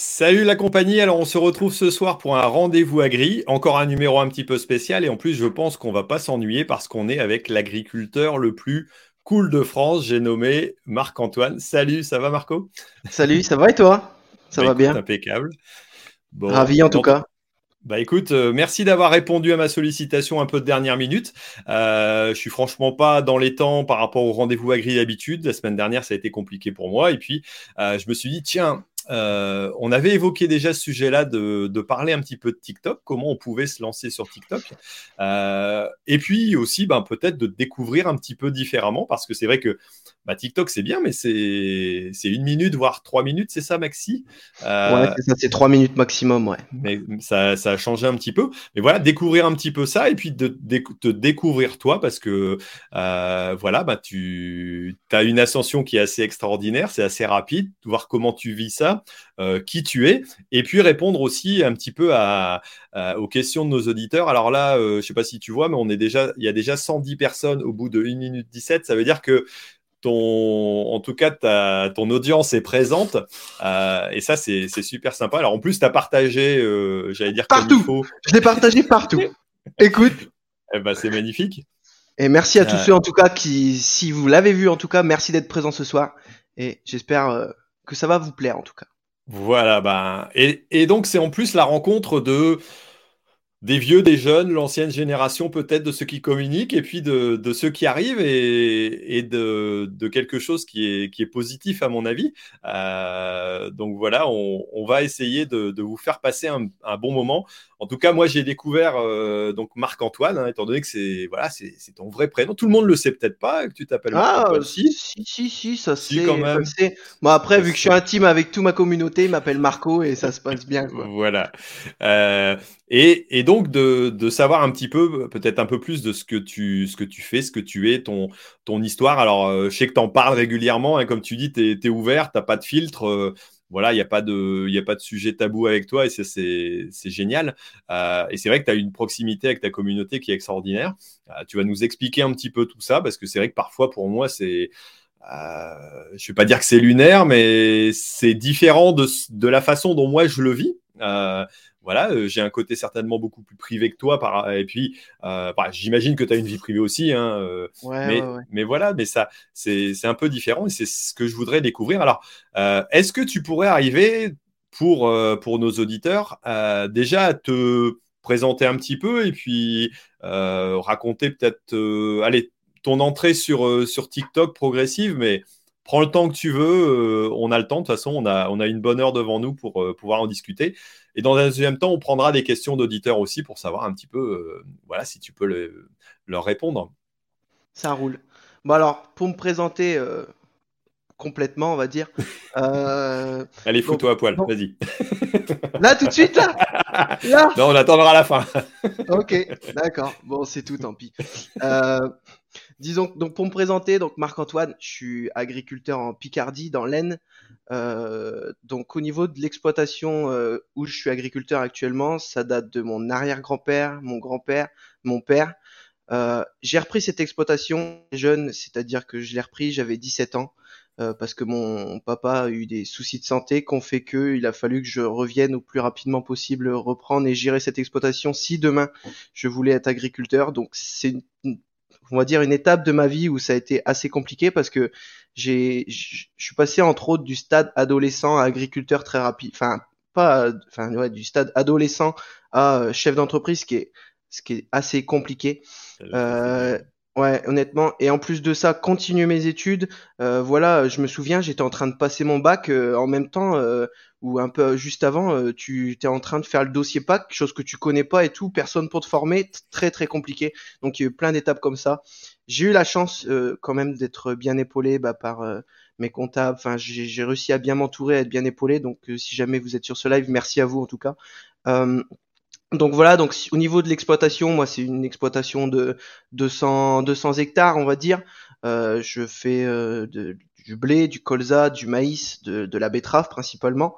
Salut la compagnie, alors on se retrouve ce soir pour un rendez-vous agri, encore un numéro un petit peu spécial et en plus je pense qu'on va pas s'ennuyer parce qu'on est avec l'agriculteur le plus cool de France, j'ai nommé Marc-Antoine. Salut, ça va Marco? Salut, ça va et toi? Ça Bah, va écoute, bien? Impeccable. Bon, Ravi en tout cas. Bah écoute, euh, merci d'avoir répondu à ma sollicitation un peu de dernière minute. Euh, je suis franchement pas dans les temps par rapport au rendez-vous agri d'habitude. La semaine dernière, ça a été compliqué pour moi. Et puis, euh, je me suis dit, tiens, euh, on avait évoqué déjà ce sujet-là de, de parler un petit peu de TikTok, comment on pouvait se lancer sur TikTok. Euh, et puis aussi, ben, peut-être de découvrir un petit peu différemment, parce que c'est vrai que bah, TikTok, c'est bien, mais c'est une minute, voire trois minutes, c'est ça, Maxi? Euh, Ouais, c'est trois minutes maximum, ouais. mais ça, ça a changé un petit peu. Mais voilà, découvrir un petit peu ça et puis de, de- te découvrir toi parce que euh, voilà, bah, tu as une ascension qui est assez extraordinaire, c'est assez rapide, voir comment tu vis ça, euh, qui tu es, et puis répondre aussi un petit peu à, à- aux questions de nos auditeurs. Alors là, euh, je sais pas si tu vois, mais on est déjà, il y a déjà 110 personnes au bout de 1 minute 17. Ça veut dire que ton, en tout cas, ta, ton audience est présente. Euh, et ça, c'est super sympa. Alors, en plus, tu as partagé, euh, j'allais dire comme il Partout. faut. Je l'ai partagé partout. Écoute, Eh ben, c'est magnifique. et merci à tous Ouais. ceux en tout cas qui, si vous l'avez vu en tout cas, merci d'être présents ce soir. Et j'espère euh, que ça va vous plaire en tout cas. Voilà. Ben, et, et donc, c'est en plus la rencontre de des vieux, des jeunes, l'ancienne génération peut-être de ceux qui communiquent, et puis de, de ceux qui arrivent, et, et de, de quelque chose qui est, qui est positif à mon avis. Euh, donc voilà, on, on va essayer de, de vous faire passer un, un bon moment. En tout cas, moi j'ai découvert euh, donc Marc-Antoine, hein, étant donné que c'est voilà, c'est c'est ton vrai prénom. Tout le monde le sait peut-être pas que tu t'appelles Ah, si, si, si, si, ça Si, c'est. quand même. ça, c'est- Bon après, Ça, vu que je suis intime avec toute ma communauté, il m'appelle Marco et ça se passe bien quoi. Voilà. Euh, et, et donc de, de savoir un petit peu, peut-être un peu plus de ce que tu, ce que tu fais, ce que tu es, ton, ton histoire. Alors, euh, je sais que tu en parles régulièrement, hein, comme tu dis, tu es, ouvert, tu pas de filtre. euh, voilà, il n'y a, pas de- y a pas de sujet tabou avec toi et c'est génial. Euh, et c'est vrai que tu as une proximité avec ta communauté qui est extraordinaire. Euh, tu vas nous expliquer un petit peu tout ça parce que c'est vrai que parfois, pour moi, c'est. Euh, je ne vais pas dire que c'est lunaire, mais c'est différent de, de la façon dont moi je le vis. Euh, voilà, euh, j'ai un côté certainement beaucoup plus privé que toi. Par, et puis, euh, bah, j'imagine que tu as une vie privée aussi. Hein, euh, Ouais, mais, ouais, ouais. mais voilà, mais ça, c'est un peu différent et c'est ce que je voudrais découvrir. Alors, est-ce que tu pourrais arriver pour, pour nos auditeurs déjà à te présenter un petit peu et puis raconter peut-être, allez, ton entrée sur, sur TikTok progressive, mais prends le temps que tu veux. euh, on a le temps, de toute façon, on a, on a une bonne heure devant nous pour euh, pouvoir en discuter. Et dans un deuxième temps, on prendra des questions d'auditeurs aussi pour savoir un petit peu, euh, voilà, si tu peux le- leur répondre. Ça roule. Bon alors, pour me présenter euh, complètement, on va dire. euh, Allez, fous-toi à poil, vas-y. Là, tout de suite, là Là non, on attendra la fin. Ok, d'accord. Bon, c'est tout, tant pis. Disons, donc pour me présenter, donc Marc-Antoine, je suis agriculteur en Picardie, dans l'Aisne. Euh, donc au niveau de l'exploitation euh, où je suis agriculteur actuellement, ça date de mon arrière-grand-père, mon grand-père, mon père. Euh, j'ai repris cette exploitation jeune, c'est-à-dire que je l'ai repris, j'avais 17 ans, euh, parce que mon papa a eu des soucis de santé qu'on fait que il a fallu que je revienne au plus rapidement possible reprendre et gérer cette exploitation si demain je voulais être agriculteur. Donc c'est une- on va dire une étape de ma vie où ça a été assez compliqué parce que j'ai je suis passé entre autres du stade adolescent à agriculteur très rapide, enfin pas enfin ouais, du stade adolescent à euh, chef d'entreprise ce qui est ce qui est assez compliqué. Euh, ouais, honnêtement. Et en plus de ça, continuer mes études. Euh, voilà, je me souviens, j'étais en train de passer mon bac euh, en même temps, euh, ou un peu juste avant, euh, tu étais en train de faire le dossier PAC, chose que tu connais pas et tout, personne pour te former, très très compliqué. Donc il y a eu plein d'étapes comme ça. J'ai eu la chance quand même d'être bien épaulé bah, par mes comptables. Enfin, j'ai réussi à bien m'entourer, à être bien épaulé. Donc si jamais vous êtes sur ce live, merci à vous en tout cas. Donc voilà, donc au niveau de l'exploitation, moi c'est une exploitation de 200, 200 hectares, on va dire. Euh, je fais euh, de- du blé, du colza, du maïs, de, de la betterave principalement.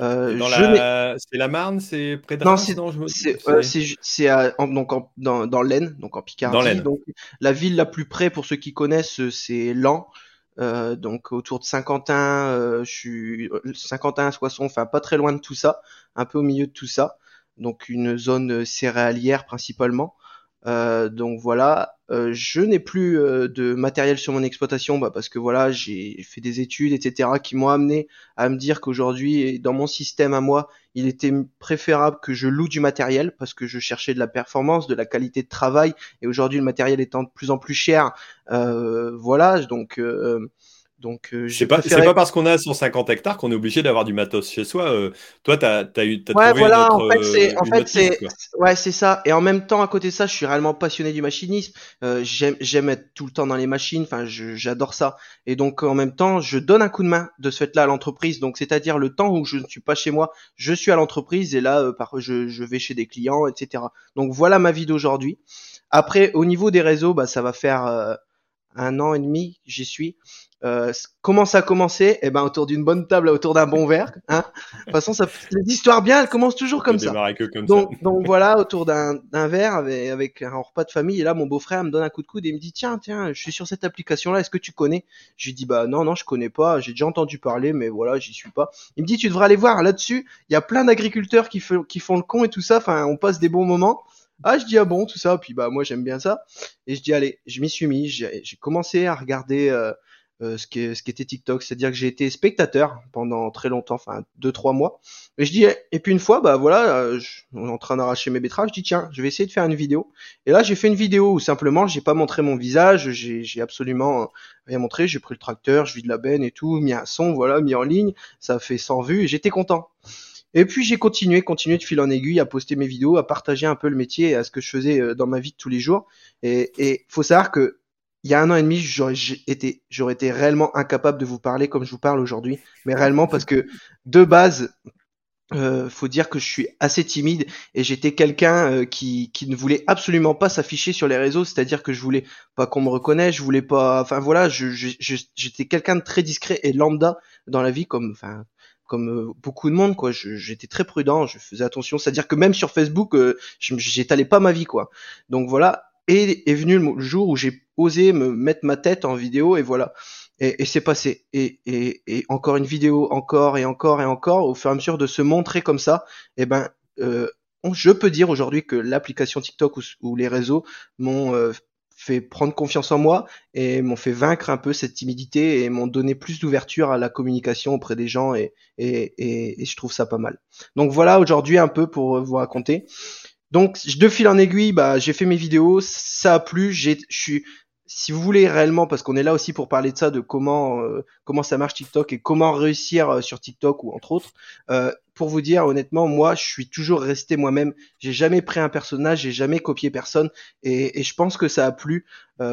Euh. C'est la Marne, c'est près de Non, c'est- me- en- donc en- dans, dans l'Aisne, donc en Picardie. Dans. Donc la ville la plus près pour ceux qui connaissent, c'est Lan. donc autour de Saint-Quentin, je suis Saint-Quentin, Soissons, enfin pas très loin de tout ça, un peu au milieu de tout ça. Donc une zone céréalière principalement. Euh, donc voilà, euh, je n'ai plus euh, de matériel sur mon exploitation bah, parce que voilà, j'ai fait des études, etc., qui m'ont amené à me dire qu'aujourd'hui, dans mon système à moi, il était préférable que je loue du matériel parce que je cherchais de la performance, de la qualité de travail, et aujourd'hui le matériel étant de plus en plus cher, voilà, donc donc, euh, c'est pas, pas parce qu'on a 150 hectares qu'on est obligé d'avoir du matos chez soi. Euh, toi, tu as, eu. As ouais, voilà, en fait, c'est, en fait, c'est, ouais, c'est ça. Et en même temps, à côté de ça, je suis réellement passionné du machinisme. Euh, j'aime, j'aime être tout le temps dans les machines. Enfin, j'adore ça. Et donc, en même temps, je donne un coup de main de ce fait-là à l'entreprise. Donc, c'est-à-dire le temps où je ne suis pas chez moi, je suis à l'entreprise et là, par, je, je vais chez des clients, etc. Donc, voilà ma vie d'aujourd'hui. Après, au niveau des réseaux, bah, ça va faire un an et demi, j'y suis. Euh, comment ça a commencé? Eh ben autour d'une bonne table, autour d'un bon verre. Hein de toute façon, ça, l'histoire bien, elle commence toujours comme ça. donc, donc voilà, autour d'un verre avec, avec, un repas de famille. Et là, mon beau-frère me donne un coup de coude et il me dit tiens, tiens, je suis sur cette application-là. Est-ce que tu connais? Je lui dis bah non, non, je connais pas. J'ai déjà entendu parler, mais voilà, j'y suis pas. Il me dit tu devrais aller voir là-dessus. Il y a plein d'agriculteurs qui, qui font le con et tout ça. Enfin, on passe des bons moments. Ah, je dis ah bon, tout ça. Puis bah moi j'aime bien ça. Et je dis allez, je m'y suis mis. J'ai commencé à regarder. Euh, euh, ce, qui ce qui était TikTok. C'est-à-dire que j'ai été spectateur pendant très longtemps, enfin deux trois mois. Et je dis et puis une fois, bah voilà, euh, je, on est en train d'arracher mes betteraves. Je dis tiens, je vais essayer de faire une vidéo. Et là, j'ai fait une vidéo où simplement, j'ai pas montré mon visage, j'ai absolument rien montré. J'ai pris le tracteur, je vis de la benne et tout, mis un son, voilà, mis en ligne. Ça fait 100 vues et j'étais content. Et puis j'ai continué, continué de fil en aiguille à poster mes vidéos, à partager un peu le métier, à ce que je faisais euh, dans ma vie de tous les jours. Et, et faut savoir que il y a un an et demi, j'aurais été, j'aurais été réellement incapable de vous parler comme je vous parle aujourd'hui, mais réellement parce que de base, euh, faut dire que je suis assez timide et j'étais quelqu'un euh, qui, qui ne voulait absolument pas s'afficher sur les réseaux, c'est-à-dire que je voulais pas qu'on me reconnaisse, je voulais pas, enfin voilà, j'étais quelqu'un de très discret et lambda dans la vie, comme, enfin, comme euh, beaucoup de monde quoi. J'étais très prudent, je faisais attention, c'est-à-dire que même sur Facebook, euh, j'étalais pas ma vie quoi. Donc voilà, et est venu le jour où j'ai osé me mettre ma tête en vidéo et voilà. Et, et c'est passé. Et, et, et, encore une vidéo, encore et encore et encore, au fur et à mesure de se montrer comme ça, et eh ben, euh, je peux dire aujourd'hui que l'application TikTok ou, les réseaux m'ont euh, fait prendre confiance en moi et m'ont fait vaincre un peu cette timidité et m'ont donné plus d'ouverture à la communication auprès des gens et, et, et, je trouve ça pas mal. Donc voilà aujourd'hui un peu pour vous raconter. Donc de fil en aiguille, bah j'ai fait mes vidéos, ça a plu, j'ai je suis si vous voulez réellement, parce qu'on est là aussi pour parler de ça, de comment euh, comment ça marche TikTok et comment réussir euh, sur TikTok ou entre autres, euh, pour vous dire honnêtement, moi je suis toujours resté moi-même. J'ai jamais pris un personnage, j'ai jamais copié personne, et, et, je pense que ça a plu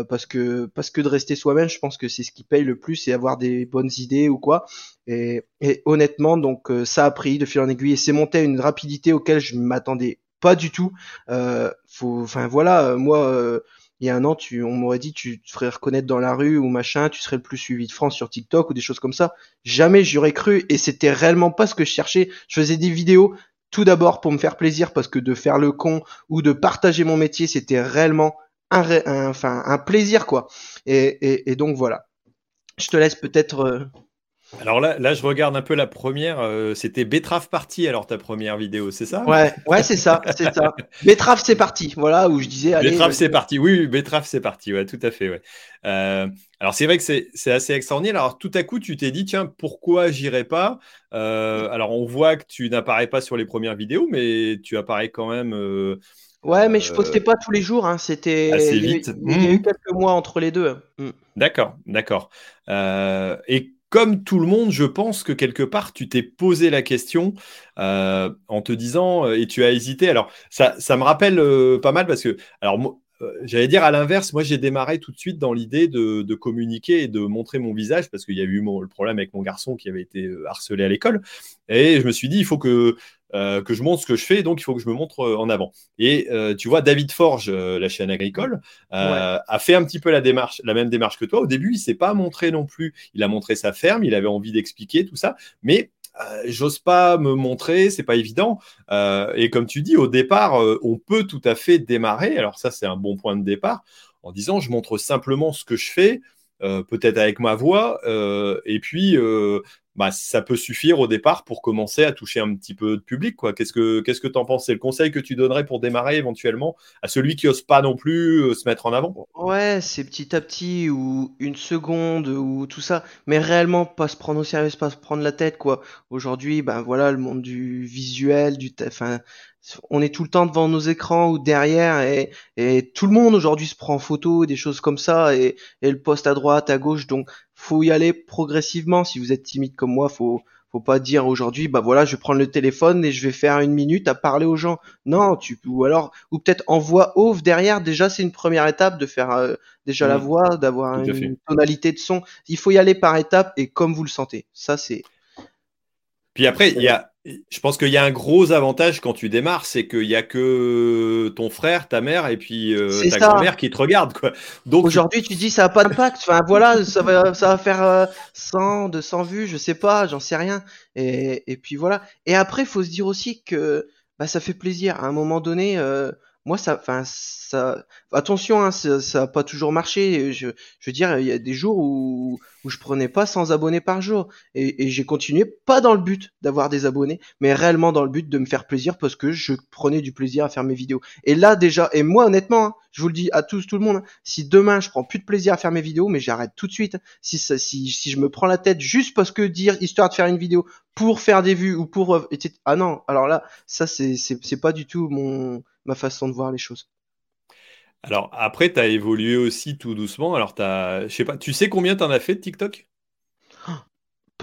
parce que parce que de rester soi-même, je pense que c'est ce qui paye le plus, et avoir des bonnes idées ou quoi. Et, et honnêtement, donc ça a pris de fil en aiguille et c'est monté à une rapidité auquel je m'attendais pas du tout. Euh, enfin voilà, euh, moi, euh, il y a un an, tu, on m'aurait dit tu te ferais reconnaître dans la rue ou machin, tu serais le plus suivi de France sur TikTok ou des choses comme ça. Jamais j'aurais cru et c'était réellement pas ce que je cherchais. Je faisais des vidéos tout d'abord pour me faire plaisir parce que de faire le con ou de partager mon métier, c'était réellement un, enfin un plaisir quoi. Et, et, donc voilà. Je te laisse peut-être alors là, là, je regarde un peu la première. Euh, c'était Betrave Party, alors ta première vidéo, c'est ça? Ouais, ouais, c'est ça, c'est ça. Betrave, c'est parti. Voilà où je disais. Allez, Betrave, c'est parti. Oui, Betrave, c'est parti. Ouais, tout à fait. Ouais. Euh, alors c'est vrai que c'est assez extraordinaire. Alors tout à coup, tu t'es dit, tiens, pourquoi j'irai pas? Euh, Alors on voit que tu n'apparais pas sur les premières vidéos, mais tu apparais quand même. Ouais, mais je postais pas tous les jours. Hein. C'était assez vite. Il y a eu mmh. quelques mois entre les deux. Mmh. D'accord, d'accord. et comme tout le monde, je pense que quelque part, tu t'es posé la question euh, en te disant, euh, et tu as hésité. Alors, ça, ça me rappelle euh, pas mal parce que, alors, j'allais dire à l'inverse, moi j'ai démarré tout de suite dans l'idée de, de, communiquer et de montrer mon visage parce qu'il y a eu le problème avec mon garçon qui avait été harcelé à l'école. Et je me suis dit, il faut que euh, que je montre ce que je fais, donc il faut que je me montre euh, en avant. Et euh, tu vois, David Forge, la chaîne agricole, a fait un petit peu la démarche, la même démarche que toi. Au début, il s'est pas montré non plus. Il a montré sa ferme, il avait envie d'expliquer tout ça, mais j'ose pas me montrer, c'est pas évident. et comme tu dis, au départ, on peut tout à fait démarrer. Alors ça, c'est un bon point de départ en disant, je montre simplement ce que je fais peut-être avec ma voix, et puis bah, ça peut suffire au départ pour commencer à toucher un petit peu de public. Quoi. Qu'est-ce que qu'est-ce que en penses? C'est le conseil que tu donnerais pour démarrer éventuellement à celui qui n'ose pas non plus euh, se mettre en avant? Ouais, c'est petit à petit ou une seconde ou tout ça, mais réellement pas se prendre au sérieux, pas se prendre la tête quoi. Aujourd'hui, ben voilà, le monde du visuel, du, enfin, on est tout le temps devant nos écrans ou derrière et, et tout le monde aujourd'hui se prend en photo, des choses comme ça et, et le poste à droite, à gauche. Donc faut y aller progressivement. Si vous êtes timide comme moi, faut faut pas dire aujourd'hui bah voilà je vais prendre le téléphone et je vais faire une minute à parler aux gens non tu ou alors ou peut-être en voix off derrière déjà c'est une première étape de faire euh, déjà la mmh. voix d'avoir une tonalité de son il faut y aller par étapes et comme vous le sentez ça c'est puis après il y a je pense qu'il y a un gros avantage quand tu démarres, c'est qu'il n'y a que ton frère, ta mère et puis euh, ta grand-mère qui te regardent. Quoi. Donc aujourd'hui, tu dis ça n'a pas d'impact. Enfin voilà, ça va, ça va faire euh, 100, 200 vues, je sais pas, j'en sais rien. Et, et puis voilà. Et après, il faut se dire aussi que bah, ça fait plaisir. À un moment donné, euh, moi ça enfin ça attention hein, ça, ça a pas toujours marché. Je, je veux dire il y a des jours où, où je prenais pas 100 abonnés par jour. Et, et j'ai continué pas dans le but d'avoir des abonnés mais réellement dans le but de me faire plaisir parce que je prenais du plaisir à faire mes vidéos. Et là déjà et moi honnêtement hein, je vous le dis à tous tout le monde hein, si demain je prends plus de plaisir à faire mes vidéos mais j'arrête tout de suite. Si si si je me prends la tête juste parce que dire histoire de faire une vidéo pour faire des vues ou pour euh, ah non alors là ça c'est c'est pas du tout mon ma façon de voir les choses. Alors après, tu as évolué aussi tout doucement. Alors, as, je pas, tu sais combien tu en as fait de TikTok?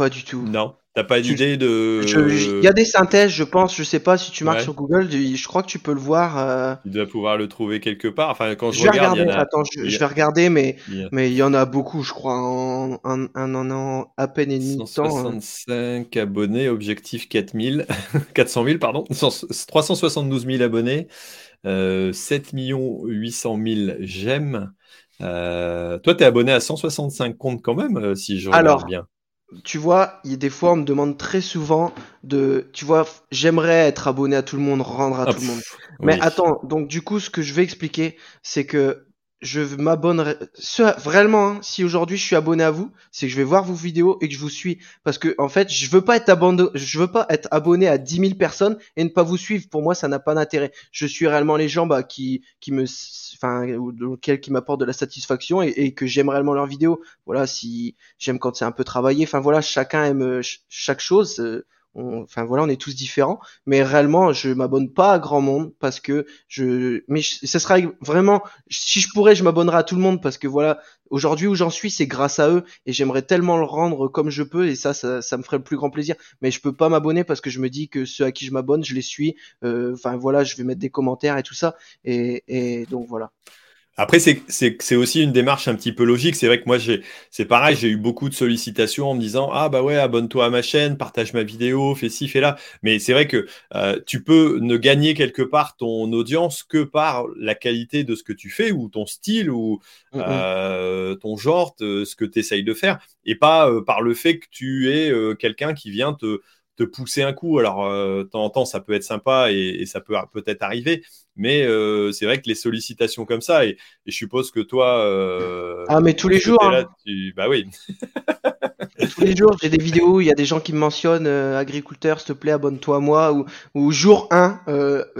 Pas du tout. Non. T'as pas d'idée de. Il y a des synthèses, je pense. Je sais pas si tu marques sur Google. Je crois que tu peux le voir. Euh... Tu dois pouvoir le trouver quelque part. Enfin, quand je, vais regarde, regarder. Attends, je, vais regarder, mais mais il y en a beaucoup, je crois, en un an à peine et demi 165 abonnés, objectif 4000, 400 000, pardon, 372 000 abonnés, euh, 7 800 000 j'aime. Euh, toi, tu es abonné à 165 comptes quand même, euh, si je regarde Alors, bien tu vois, il y a des fois, on me demande très souvent de, tu vois, j'aimerais être abonné à tout le monde, rendre à tout le monde. Mais attends, donc du coup, ce que je vais expliquer, c'est que je m'abonnerai. Vraiment, hein, si aujourd'hui je suis abonné à vous, c'est que je vais voir vos vidéos et que je vous suis. Parce que en fait, je veux pas être abonné, je veux pas être abonné à 10 000 personnes et ne pas vous suivre. Pour moi, ça n'a pas d'intérêt. Je suis réellement les gens bah, qui, qui me, enfin, qui m'apportent de la satisfaction et, et que j'aime réellement leurs vidéos. Voilà, si j'aime quand c'est un peu travaillé. Enfin voilà, chacun aime chaque chose. Euh, enfin voilà, on est tous différents, mais réellement, je m'abonne pas à grand monde parce que je, mais ce sera vraiment, si je pourrais, je m'abonnerai à tout le monde parce que voilà, aujourd'hui où j'en suis, c'est grâce à eux et j'aimerais tellement le rendre comme je peux et ça, ça, me ferait le plus grand plaisir. Mais je peux pas m'abonner parce que je me dis que ceux à qui je m'abonne, je les suis. Euh, enfin voilà, je vais mettre des commentaires et tout ça et donc voilà. Après, c'est aussi une démarche un petit peu logique. C'est vrai que moi, c'est pareil, j'ai eu beaucoup de sollicitations en me disant Ah, bah ouais, abonne-toi à ma chaîne, partage ma vidéo, fais ci, fais là. Mais c'est vrai que euh, tu peux ne gagner quelque part ton audience que par la qualité de ce que tu fais, ou ton style, ou mmh euh, ton genre, ce que tu essayes de faire, et pas euh, par le fait que tu es quelqu'un qui vient te te pousser un coup. Alors, de temps en temps, ça peut être sympa et, ça peut peut-être arriver, mais euh, c'est vrai que les sollicitations comme ça, et, je suppose que toi. Euh, ah, mais tous les jours. Hein. Bah oui. tous les jours, j'ai des vidéos, il y a des gens qui me mentionnent euh, agriculteur, s'il te plaît, abonne-toi à moi, ou, ou jour 1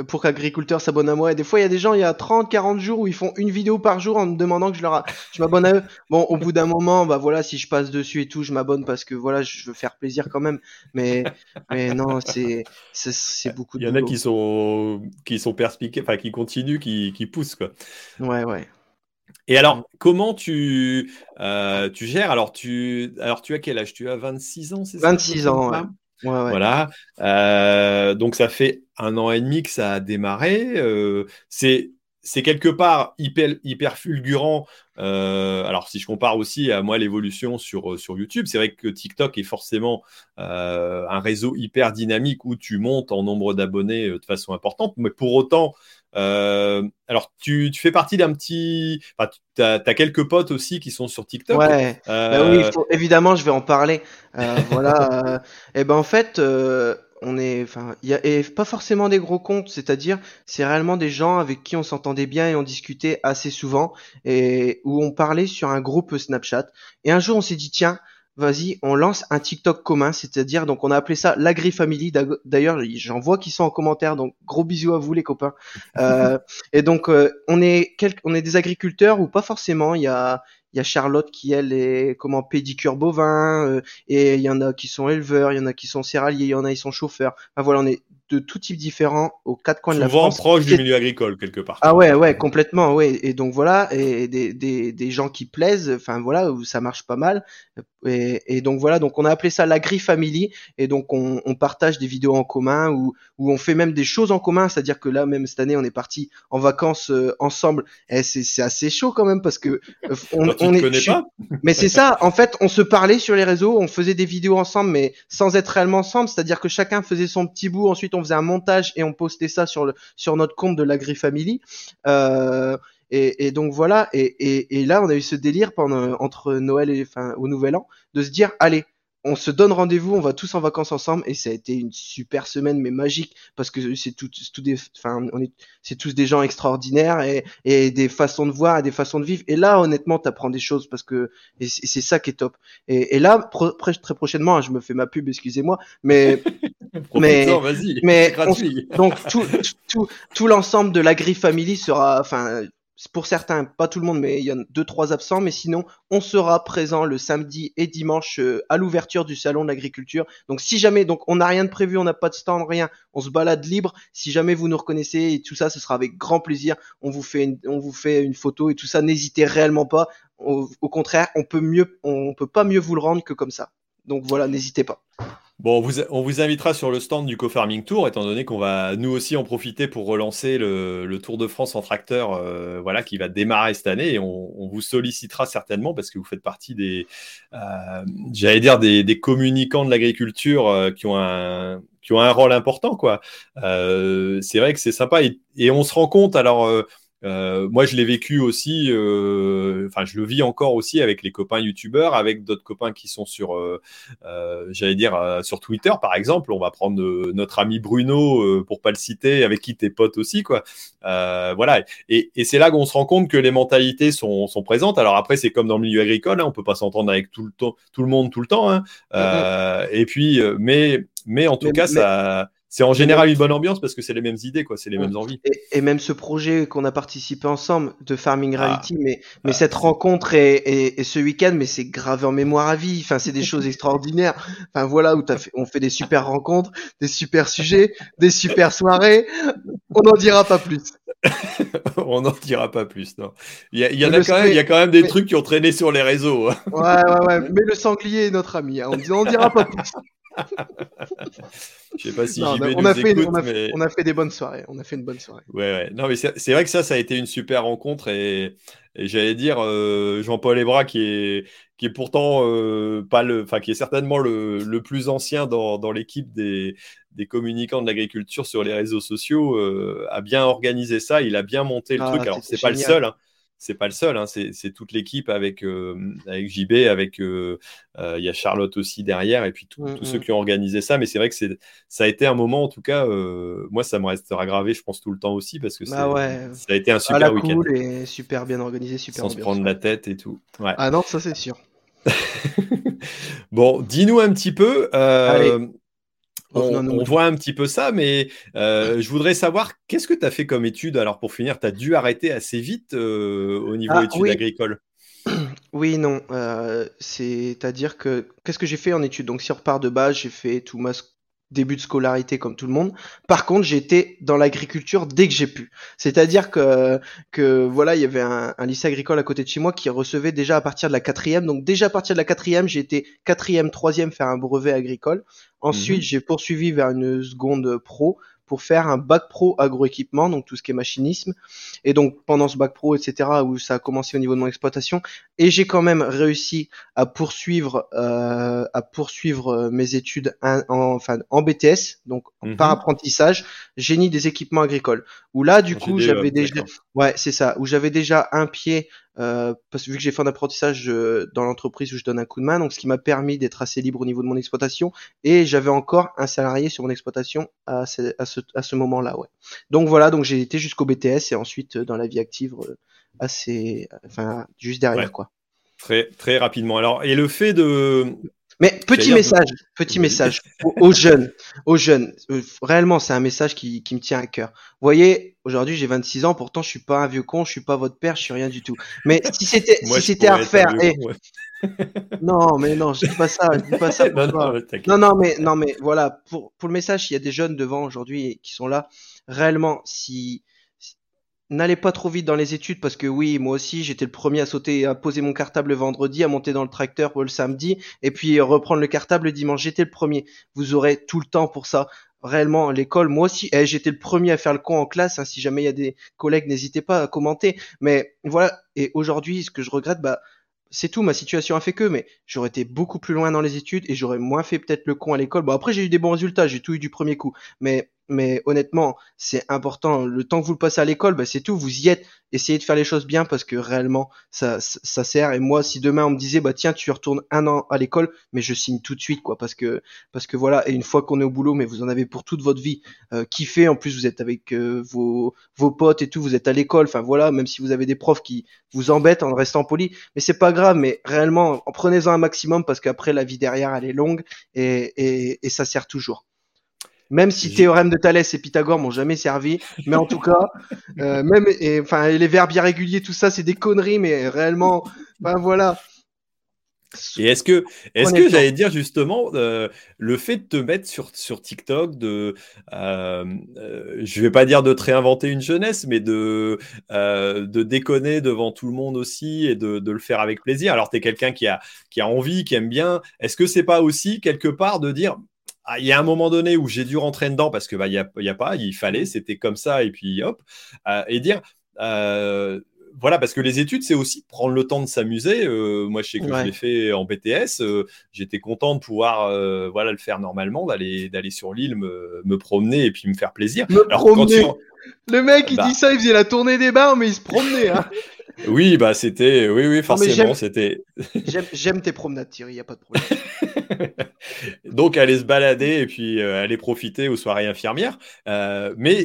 pour qu'agriculteur s'abonne à moi. Et des fois, il y a des gens, il y a 30, 40 jours où ils font une vidéo par jour en me demandant que je leur je m'abonne à eux. Bon, au bout d'un moment, bah voilà, si je passe dessus et tout, je m'abonne parce que voilà, je veux faire plaisir quand même. Mais, mais non, c'est, c'est, beaucoup de. Il y en a qui sont, qui sont perspicaces qui continue, qui, qui pousse. Quoi. Ouais, ouais. Et alors, comment tu, euh, tu gères? Alors tu, alors, tu as quel âge? Tu as 26 ans, c'est ça? 26 ans, ouais. Voilà. Euh, donc, ça fait un an et demi que ça a démarré. Euh, c'est c'est quelque part hyper, hyper fulgurant. Euh, alors, si je compare aussi à moi l'évolution sur, sur YouTube, c'est vrai que TikTok est forcément euh, un réseau hyper dynamique où tu montes en nombre d'abonnés de façon importante. Mais pour autant, alors tu, tu, fais partie d'un petit. Enfin, tu as, quelques potes aussi qui sont sur TikTok. Ouais. Bah oui, évidemment, je vais en parler. voilà. et ben en fait on est, enfin, il y a et pas forcément des gros comptes, c'est-à-dire c'est réellement des gens avec qui on s'entendait bien et on discutait assez souvent et où on parlait sur un groupe Snapchat. Et un jour on s'est dit tiens, vas-y, on lance un TikTok commun, c'est-à-dire donc on a appelé ça l'Agri Family. D'ailleurs, j'en vois qui sont en commentaire, donc gros bisous à vous les copains. Euh, et donc euh, on est on est des agriculteurs ou pas forcément. Il y a il y a Charlotte qui elle est comment pédicure bovin euh, et il y en a qui sont éleveurs, il y en a qui sont céréaliers, il y en a qui sont chauffeurs. Enfin voilà, on est de tout type différents aux quatre coins de la France. Souvent proche du milieu agricole quelque part. Ah ouais, ouais, complètement, ouais. Et donc voilà, et des, des, des gens qui plaisent, enfin voilà, où ça marche pas mal. Et, et, donc voilà, donc on a appelé ça l'Agri Family, et donc on, on, partage des vidéos en commun, où, où on fait même des choses en commun, c'est-à-dire que là même cette année on est parti en vacances euh, ensemble, et c'est assez chaud quand même parce que euh, on, on est. Connais pas mais c'est ça, en fait, on se parlait sur les réseaux, on faisait des vidéos ensemble, mais sans être réellement ensemble, c'est-à-dire que chacun faisait son petit bout, ensuite on faisait un montage et on postait ça sur sur notre compte de l'Agri Family. Euh, et, et, donc voilà, et, là on a eu ce délire pendant entre Noël et au Nouvel An de se dire allez, on se donne rendez-vous, on va tous en vacances ensemble et ça a été une super semaine mais magique parce que c'est tout, tout des, enfin on est, c'est tous des gens extraordinaires et, et des façons de voir et des façons de vivre. Et là honnêtement t'apprends des choses parce que et c'est ça qui est top. Et, et là très prochainement hein, je me fais ma pub excusez-moi mais mais mais donc tout tout tout l'ensemble de la grille family sera enfin pour certains, pas tout le monde, mais il y en a deux, trois absents. Mais sinon, on sera présent le samedi et dimanche euh, à l'ouverture du salon de l'agriculture. Donc, si jamais, donc on n'a rien de prévu, on n'a pas de stand, rien, on se balade libre. Si jamais vous nous reconnaissez et tout ça, ce sera avec grand plaisir. On vous fait une, on vous fait une photo et tout ça. N'hésitez réellement pas. Au, au contraire, on peut mieux, on peut pas mieux vous le rendre que comme ça. Donc voilà, n'hésitez pas. Bon, on vous, invitera sur le stand du Co-Farming Tour, étant donné qu'on va nous aussi en profiter pour relancer le, Tour de France en tracteur, euh, voilà, qui va démarrer cette année. Et on, vous sollicitera certainement parce que vous faites partie des, euh, j'allais dire, des, communicants de l'agriculture euh, qui ont un qui ont un rôle important, quoi. c'est vrai que c'est sympa et, et, on se rend compte. Alors, euh, moi, je l'ai vécu aussi, euh, enfin, je le vis encore aussi avec les copains youtubeurs, avec d'autres copains qui sont sur, euh, euh j'allais dire, euh, sur Twitter, par exemple. On va prendre notre ami Bruno, pour pas le citer, avec qui t'es potes aussi, quoi. voilà. Et, et c'est là qu'on se rend compte que les mentalités sont, sont présentes. Alors après, c'est comme dans le milieu agricole, hein, on peut pas s'entendre avec tout le temps, tout le monde tout le temps. Hein. Mm-hmm. Et puis, mais, mais en tout cas, ça c'est en général une bonne ambiance parce que c'est les mêmes idées, quoi, c'est les mêmes envies. Et, même ce projet qu'on a participé ensemble de Farming ah. Reality, mais, mais ah, cette rencontre et, et, ce week-end, mais c'est gravé en mémoire à vie. Enfin, c'est des choses extraordinaires. Enfin, voilà où as fait, on fait des super rencontres, des super sujets, des super soirées. On n'en dira pas plus. on n'en dira pas plus, non. Il y, a, il y en a quand même, il y a quand même des trucs qui ont traîné sur les réseaux. Hein. ouais, ouais, ouais. Mais le sanglier est notre ami. Hein. On n'en dira pas plus. Je sais pas si on, a fait, on, a, fait, des bonnes soirées. On a fait une bonne soirée. Ouais, ouais. Non, mais c'est vrai que ça, ça a été une super rencontre et, j'allais dire euh, Jean-Paul Ebra qui est qui est pourtant euh, pas le, enfin qui est certainement le, le plus ancien dans, dans l'équipe des, des communicants de l'agriculture sur les réseaux sociaux euh, a bien organisé ça. Il a bien monté le ah, truc. Alors c'est pas le seul. Hein c'est pas le seul, hein, c'est toute l'équipe avec, euh, avec JB, avec euh, euh, il y a Charlotte aussi derrière, et puis mmh, tous ceux mmh. qui ont organisé ça. Mais c'est vrai que ça a été un moment, en tout cas, moi ça me restera gravé, je pense tout le temps aussi, parce que bah ça a été un super week-end. Cool et super bien organisé, super. Sans se prendre la tête et tout. Ah non, ça c'est sûr. bon, dis-nous un petit peu. On, voit un petit peu ça, mais euh, je voudrais savoir qu'est-ce que tu as fait comme étude Alors pour finir, tu as dû arrêter assez vite euh, au niveau ah, études agricoles? Oui, non. Euh, c'est-à-dire que qu'est-ce que j'ai fait en études Donc si on repart de base, j'ai fait tout ma début de scolarité comme tout le monde. Par contre, j'étais dans l'agriculture dès que j'ai pu. C'est-à-dire que, que voilà, il y avait un, lycée agricole à côté de chez moi qui recevait déjà à partir de la quatrième. Donc déjà à partir de la quatrième, j'ai été quatrième, troisième faire un brevet agricole. Ensuite, mhm. j'ai poursuivi vers une seconde pro pour faire un bac pro agroéquipement, donc tout ce qui est machinisme. Et donc pendant ce bac pro, etc., où ça a commencé au niveau de mon exploitation, et j'ai quand même réussi à poursuivre, euh, à poursuivre euh, mes études en, enfin en BTS, donc mhm. par apprentissage, génie des équipements agricoles. Où là, du coup, j'avais déjà, ouais, c'est ça, où j'avais déjà un pied euh, parce que vu que j'ai fait un apprentissage euh, dans l'entreprise où je donne un coup de main, donc ce qui m'a permis d'être assez libre au niveau de mon exploitation, et j'avais encore un salarié sur mon exploitation à ce, à ce, à ce moment-là, ouais. Donc voilà, donc j'ai été jusqu'au BTS et ensuite dans la vie active assez, enfin juste derrière quoi. Très très rapidement. Alors et le fait de mais petit message, petit message aux, jeunes, aux jeunes. Euh, réellement, c'est un message qui, qui, me tient à cœur. Vous voyez, aujourd'hui, j'ai 26 ans, pourtant, je suis pas un vieux con, je suis pas votre père, je suis rien du tout. Mais si c'était, si c'était à refaire, et... non, mais non, je dis pas ça, je dis pas ça. non, non, non, mais non, mais voilà, pour pour le message, il y a des jeunes devant aujourd'hui qui sont là. Réellement, si n'allez pas trop vite dans les études parce que oui, moi aussi, j'étais le premier à sauter, à poser mon cartable le vendredi, à monter dans le tracteur le samedi, et puis reprendre le cartable le dimanche. J'étais le premier. Vous aurez tout le temps pour ça. Réellement, l'école, moi aussi, eh, j'étais le premier à faire le con en classe. Hein. si jamais il y a des collègues, n'hésitez pas à commenter. Mais voilà. Et aujourd'hui, ce que je regrette, bah, c'est tout, ma situation a fait que, mais j'aurais été beaucoup plus loin dans les études et j'aurais moins fait peut-être le con à l'école. Bon, après, j'ai eu des bons résultats, j'ai tout eu du premier coup. Mais mais honnêtement, c'est important. Le temps que vous le passez à l'école, bah, c'est tout. Vous y êtes. Essayez de faire les choses bien parce que réellement, ça, ça sert. Et moi, si demain on me disait, bah tiens, tu retournes un an à l'école, mais je signe tout de suite, quoi, parce que parce que voilà. Et une fois qu'on est au boulot, mais vous en avez pour toute votre vie, euh, kiffé. En plus, vous êtes avec euh, vos vos potes et tout. Vous êtes à l'école. Enfin voilà. Même si vous avez des profs qui vous embêtent en restant poli, mais c'est pas grave. Mais réellement, en prenez-en un maximum parce qu'après la vie derrière, elle est longue et, et ça sert toujours. Même si théorème de Thalès et Pythagore m'ont jamais servi, mais en tout cas, euh, même et enfin les verbes irréguliers, tout ça, c'est des conneries, mais réellement, ben voilà. Et est-ce que, est-ce que j'allais dire justement euh, le fait de te mettre sur, sur TikTok, de, euh, euh, je vais pas dire de te réinventer une jeunesse, mais de, de déconner devant tout le monde aussi et de, de le faire avec plaisir. Alors tu es quelqu'un qui a, qui a envie, qui aime bien. Est-ce que c'est pas aussi quelque part de dire, il y a un moment donné où j'ai dû rentrer dedans parce que bah, il y a, pas, il fallait, c'était comme ça et puis hop, euh, et dire euh, voilà, parce que les études, c'est aussi prendre le temps de s'amuser. Euh, moi, je sais que je l'ai fait en BTS. J'étais content de pouvoir voilà, le faire normalement, d'aller, d'aller sur l'île, me, me, promener et puis me faire plaisir. Le mec, il bah dit ça, il faisait la tournée des bars, mais il se promenait. Hein. oui, bah c'était, oui, oui, forcément, c'était. j'aime tes promenades, Thierry, il n'y a pas de problème. Donc, aller se balader et puis euh, aller profiter aux soirées infirmières. Euh, mais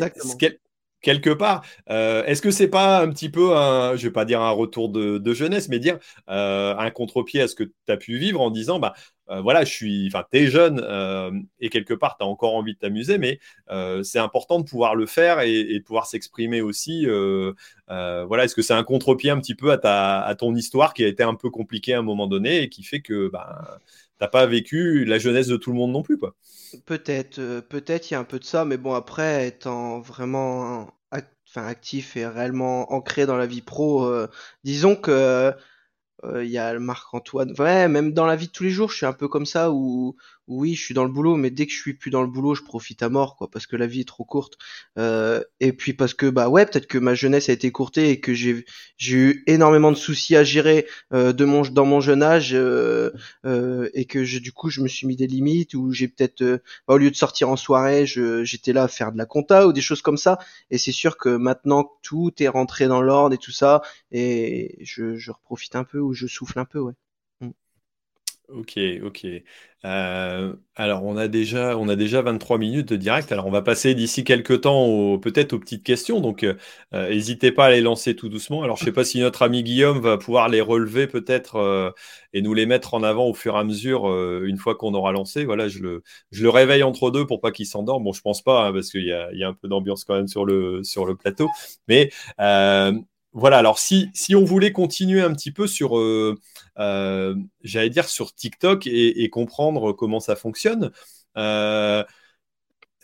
quelque part, euh, est-ce que c'est pas un petit peu un, je vais pas dire un retour de, jeunesse, mais dire un contre-pied à ce que tu as pu vivre en disant, bah voilà, je suis, enfin, t'es jeune et quelque part, tu as encore envie de t'amuser, mais c'est important de pouvoir le faire et, de pouvoir s'exprimer aussi. voilà, est-ce que c'est un contre-pied un petit peu à, ta, à ton histoire qui a été un peu compliquée à un moment donné et qui fait que bah, t'as pas vécu la jeunesse de tout le monde non plus, quoi. Peut-être, euh, peut-être il y a un peu de ça, mais bon après étant vraiment actif et réellement ancré dans la vie pro, euh, disons que euh, il y a Marc-Antoine. Ouais, même dans la vie de tous les jours, je suis un peu comme ça où oui, je suis dans le boulot, mais dès que je suis plus dans le boulot, je profite à mort, quoi, parce que la vie est trop courte. Euh, et puis parce que bah ouais, peut-être que ma jeunesse a été courtée et que j'ai eu énormément de soucis à gérer euh, de mon dans mon jeune âge euh, et que je, du coup je me suis mis des limites ou j'ai peut-être bah, au lieu de sortir en soirée, j'étais là à faire de la compta ou des choses comme ça. Et c'est sûr que maintenant tout est rentré dans l'ordre et tout ça, et je je reprofite un peu ou je souffle un peu, ouais. Ok, ok. Euh, alors, on a déjà, on a déjà 23 minutes de direct. Alors, on va passer d'ici quelques temps peut-être aux petites questions. Donc, euh, euh, n'hésitez pas à les lancer tout doucement. Alors, je ne sais pas si notre ami Guillaume va pouvoir les relever peut-être et nous les mettre en avant au fur et à mesure une fois qu'on aura lancé. Voilà, je le, je le réveille entre deux pour pas qu'il s'endorme. Bon, je pense pas hein, parce qu'il y a, y a un peu d'ambiance quand même sur le, sur le plateau. Mais voilà, alors si, si on voulait continuer un petit peu sur, euh, euh, j'allais dire, sur TikTok et, comprendre comment ça fonctionne. Euh,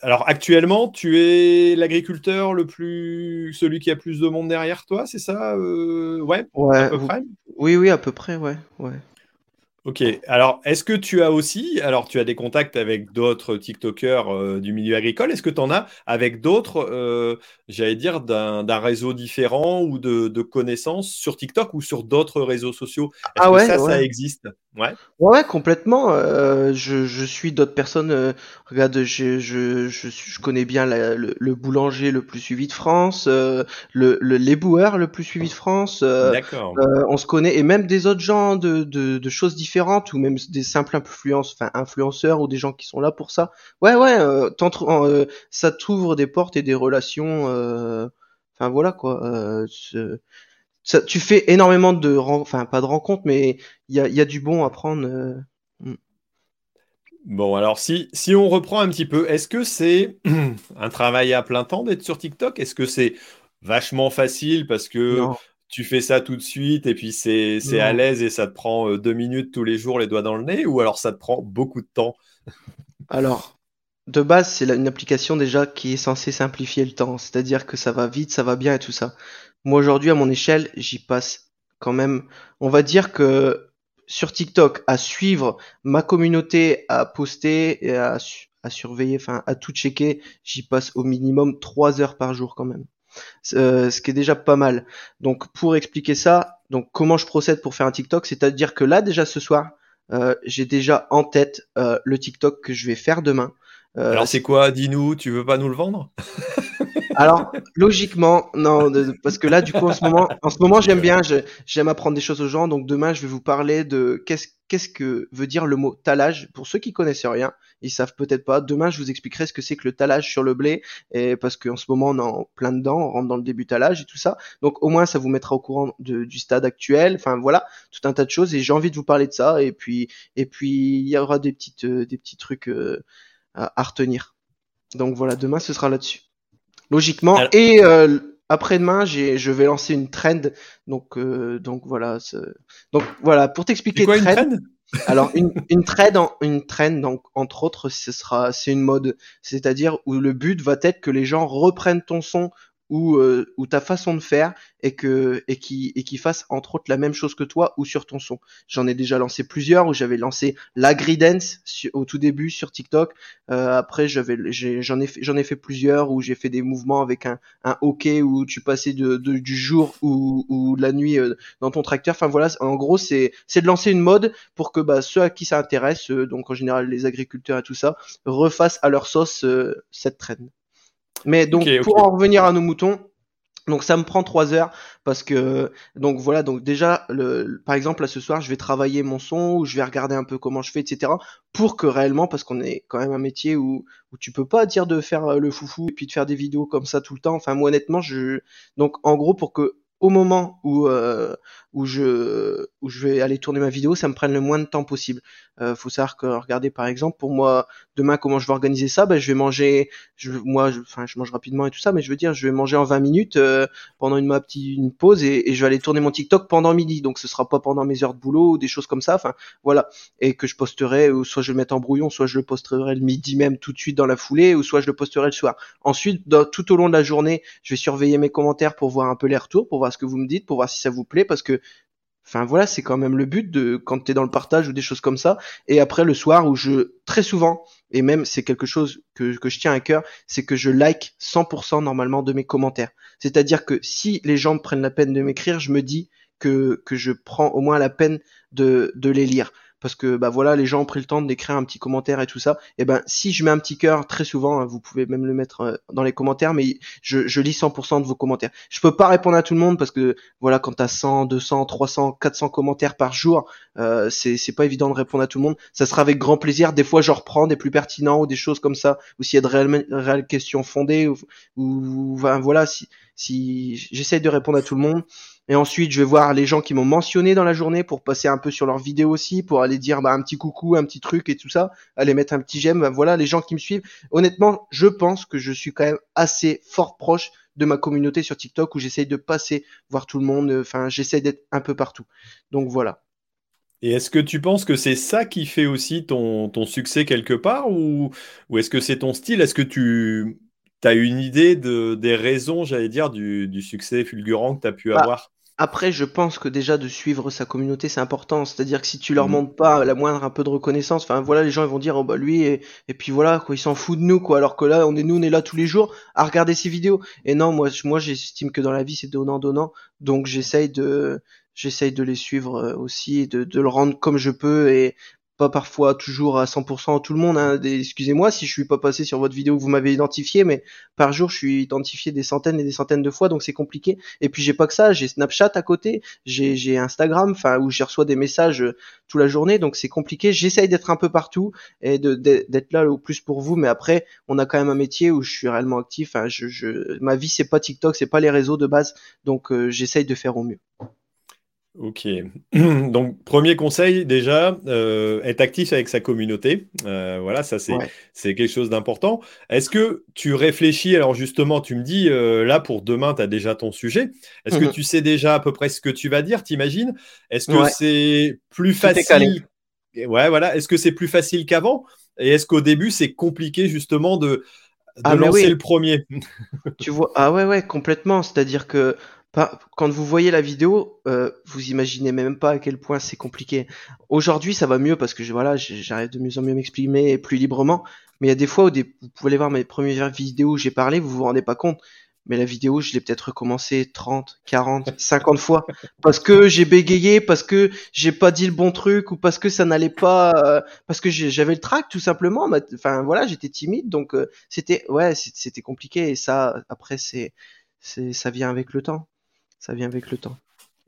alors actuellement, tu es l'agriculteur le plus, celui qui a plus de monde derrière toi, c'est ça Ouais, ouais, à peu près? Oui, oui, à peu près, ouais, ouais. Ok, alors est-ce que tu as aussi, alors tu as des contacts avec d'autres TikTokers euh, du milieu agricole, est-ce que tu en as avec d'autres, euh, j'allais dire, d'un réseau différent ou de, connaissances sur TikTok ou sur d'autres réseaux sociaux? Est-ce ah que ça, ça existe? Ouais. Ouais, complètement. Euh, je, je suis d'autres personnes. euh, regarde, je, je, je, je connais bien la- le, le boulanger le plus suivi de France, euh, le, le l'éboueur le plus suivi de France. euh, D'accord. euh, on se connaît et même des autres gens de, de, de choses différentes ou même des simples influences, enfin influenceurs ou des gens qui sont là pour ça. Ouais, ouais. Euh, euh, ça t'ouvre des portes et des relations. euh, Enfin voilà quoi. Euh, ça, tu fais énormément de, enfin pas de rencontres, mais il y a, il y a du bon à prendre. euh. Mm. Bon, alors si, si on reprend un petit peu, est-ce que c'est un travail à plein temps d'être sur TikTok? Est-ce que c'est vachement facile parce que Non, tu fais ça tout de suite et puis c'est, à l'aise et ça te prend euh, deux minutes tous les jours les doigts dans le nez ou alors ça te prend beaucoup de temps? Alors, de base, c'est une application déjà qui est censée simplifier le temps, c'est-à-dire que ça va vite, ça va bien et tout ça. Moi aujourd'hui, à mon échelle, j'y passe quand même. On va dire que sur TikTok, à suivre ma communauté, à poster et à, su- à surveiller, enfin à tout checker, j'y passe au minimum trois heures par jour quand même. Euh, ce qui est déjà pas mal. Donc pour expliquer ça, donc comment je procède pour faire un TikTok, c'est-à-dire que là déjà ce soir, euh, j'ai déjà en tête euh, le TikTok que je vais faire demain. Euh, Alors c'est quoi? Dis-nous, tu veux pas nous le vendre? alors, logiquement, non, de- parce que là, du coup, en ce moment, en ce moment, j'aime bien, j'aime apprendre des choses aux gens. Donc demain, je vais vous parler de qu'est-ce qu'est-ce que veut dire le mot talage. Pour ceux qui connaissent rien, ils savent peut-être pas. Demain, je vous expliquerai ce que c'est que le talage sur le blé, et parce qu'en ce moment, on est en plein dedans, on rentre dans le début talage et tout ça. Donc au moins, ça vous mettra au courant de- du stade actuel. Enfin voilà, tout un tas de choses. Et j'ai envie de vous parler de ça. Et puis, et puis, il y aura des petites, euh, des petits trucs euh, à retenir. Donc voilà, demain, ce sera là-dessus logiquement. Alors- Et euh, après-demain, j'ai, je vais lancer une trend. Donc, euh, donc voilà. Donc voilà, pour t'expliquer une trend. trend? Alors une une trend, en, une trend, donc entre autres, ce sera, c'est une mode, c'est-à-dire où le but va être que les gens reprennent ton son ou euh, ou ta façon de faire et que et qui et qui fassent entre autres la même chose que toi ou sur ton son. J'en ai déjà lancé plusieurs où j'avais lancé l'agri-dance su- au tout début sur TikTok. Euh, après j'avais j'en ai j'en ai fait plusieurs où j'ai fait des mouvements avec un un hockey où tu passais de, de- du jour ou ou de la nuit euh, dans ton tracteur. Enfin voilà, en gros c'est c'est de lancer une mode pour que bah, ceux à qui ça intéresse, euh, donc en général les agriculteurs et tout ça, refassent à leur sauce euh, cette traîne. Mais donc pour en revenir à nos moutons, donc ça me prend trois heures parce que donc voilà donc déjà le, par exemple là ce soir je vais travailler mon son ou je vais regarder un peu comment je fais etc pour que réellement parce qu'on est quand même un métier où où tu peux pas dire de faire euh, le foufou et puis de faire des vidéos comme ça tout le temps. Enfin moi honnêtement je donc en gros pour que au moment où euh, où je où je vais aller tourner ma vidéo ça me prenne le moins de temps possible euh, faut savoir que regardez par exemple pour moi demain comment je vais organiser ça? Ben je vais manger je moi je- enfin je mange rapidement et tout ça mais je veux dire je vais manger en 20 minutes euh, pendant une ma petite une pause et, je vais aller tourner mon TikTok pendant midi. Donc ce sera pas pendant mes heures de boulot ou des choses comme ça. Enfin voilà. Et que je posterai ou soit je le mette en brouillon soit je le posterai le midi même tout de suite dans la foulée ou soit je le posterai le soir. Ensuite dans- tout au long de la journée je vais surveiller mes commentaires pour voir un peu les retours pour voir ce que vous me dites pour voir si ça vous plaît parce que Enfin voilà, c'est quand même le but de quand t'es dans le partage ou des choses comme ça. Et après le soir où je très souvent et même c'est quelque chose que, que je tiens à cœur, c'est que je like 100% normalement de mes commentaires. C'est-à-dire que si les gens prennent la peine de m'écrire, je me dis que que je prends au moins la peine de de les lire parce que bah voilà, les gens ont pris le temps d'écrire un petit commentaire et tout ça. Et ben si je mets un petit cœur très souvent, hein, vous pouvez même le mettre euh, dans les commentaires, mais je, je lis 100% de vos commentaires. Je peux pas répondre à tout le monde parce que voilà, quand t'as 100, 200, 300, 400 commentaires par jour, euh, c'est c'est pas évident de répondre à tout le monde. Ça sera avec grand plaisir. Des fois, je reprends des plus pertinents ou des choses comme ça, ou s'il y a de réelles, réelles questions fondées, ou, ou enfin, voilà, si si j'essaye de répondre à tout le monde. Et ensuite, je vais voir les gens qui m'ont mentionné dans la journée pour passer un peu sur leurs vidéos aussi, pour aller dire bah, un petit coucou, un petit truc et tout ça, aller mettre un petit j'aime. Bah, voilà, les gens qui me suivent. Honnêtement, je pense que je suis quand même assez fort proche de ma communauté sur TikTok où j'essaye de passer voir tout le monde. Enfin, j'essaye d'être un peu partout. Donc voilà. Et est-ce que tu penses que c'est ça qui fait aussi ton, ton succès quelque part ou, ou est-ce que c'est ton style? Est-ce que tu as une idée de, des raisons, j'allais dire, du, du succès fulgurant que tu as pu Bah, avoir? Après, je pense que déjà de suivre sa communauté, c'est important. C'est-à-dire que si tu leur mmh. montres pas la moindre un peu de reconnaissance, enfin voilà, les gens ils vont dire oh bah lui et, et puis voilà quoi, ils s'en foutent de nous quoi. Alors que là, on est nous, on est là tous les jours à regarder ces vidéos. Et non, moi, moi j'estime que dans la vie c'est donnant donnant, donc j'essaye de j'essaye de les suivre euh, aussi et de, de le rendre comme je peux et pas parfois toujours à 100% tout le monde. Hein. Excusez-moi si je suis pas passé sur votre vidéo vous m'avez identifié, mais par jour je suis identifié des centaines et des centaines de fois, donc c'est compliqué. Et puis j'ai pas que ça, j'ai Snapchat à côté, j'ai Instagram, enfin où j'y reçois des messages euh, toute la journée, donc c'est compliqué. J'essaye d'être un peu partout et d'être là au plus pour vous, mais après on a quand même un métier où je suis réellement actif. Je, je, ma vie c'est pas TikTok, c'est pas les réseaux de base, donc euh, j'essaye de faire au mieux. Ok. Donc, premier conseil, déjà, euh, être actif avec sa communauté. Euh, voilà, ça, c'est quelque chose d'important. Est-ce que tu réfléchis, alors justement, tu me dis, euh, là, pour demain, tu as déjà ton sujet. Est-ce que mmh tu sais déjà à peu près ce que tu vas dire, t'imagines? Est-ce que c'est plus facile? Ouais, voilà. Est-ce que c'est plus facile qu'avant? Et est-ce qu'au début, c'est compliqué, justement, de, de ah, lancer le premier? Tu vois, ah ouais, ouais, complètement. C'est-à-dire que quand vous voyez la vidéo, euh, vous imaginez même pas à quel point c'est compliqué. Aujourd'hui, ça va mieux parce que voilà, j'arrive de mieux en mieux m'exprimer plus librement. Mais il y a des fois où vous pouvez aller voir mes premières vidéos où j'ai parlé, vous vous rendez pas compte. Mais la vidéo, je l'ai peut-être recommencé 30, 40, 50 fois parce que j'ai bégayé, parce que j'ai pas dit le bon truc ou parce que ça n'allait pas, euh, parce que j'avais le trac tout simplement. Enfin voilà, j'étais timide, donc euh, c'était ouais, c'était compliqué et ça après c'est ça vient avec le temps ça vient avec le temps.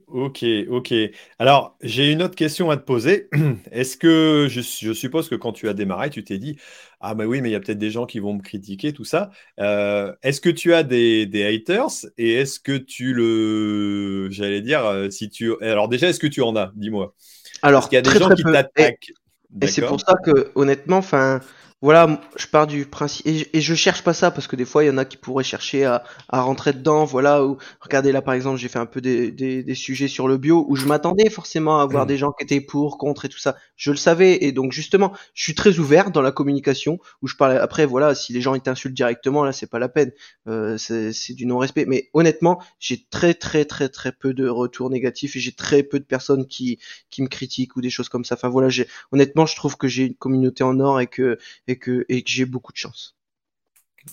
Ok, ok. Alors, j'ai une autre question à te poser. Est-ce que, je, suppose que quand tu as démarré, tu t'es dit, ah ben oui, mais il y a peut-être des gens qui vont me critiquer, tout ça. Euh, est-ce que tu as des, haters et est-ce que tu le, j'allais dire, euh, si tu, alors déjà, est-ce que tu en as? Dis-moi. Alors, il y a des gens qui t'attaquent. Et, et c'est pour ça que, honnêtement, enfin, voilà, je pars du principe et, et, je cherche pas ça parce que des fois il y en a qui pourraient chercher à, à rentrer dedans. Voilà, ou regardez là par exemple, j'ai fait un peu des, des, des, sujets sur le bio où je m'attendais forcément à avoir mmh. des gens qui étaient pour, contre et tout ça. Je le savais et donc justement, je suis très ouvert dans la communication où je parle. Après, voilà, si les gens ils t'insultent directement, là c'est pas la peine, euh, c'est du non-respect. Mais honnêtement, j'ai très très très très peu de retours négatifs et j'ai très peu de personnes qui qui me critiquent ou des choses comme ça. Enfin voilà, j'ai honnêtement, je trouve que j'ai une communauté en or et que et que, et que j'ai beaucoup de chance.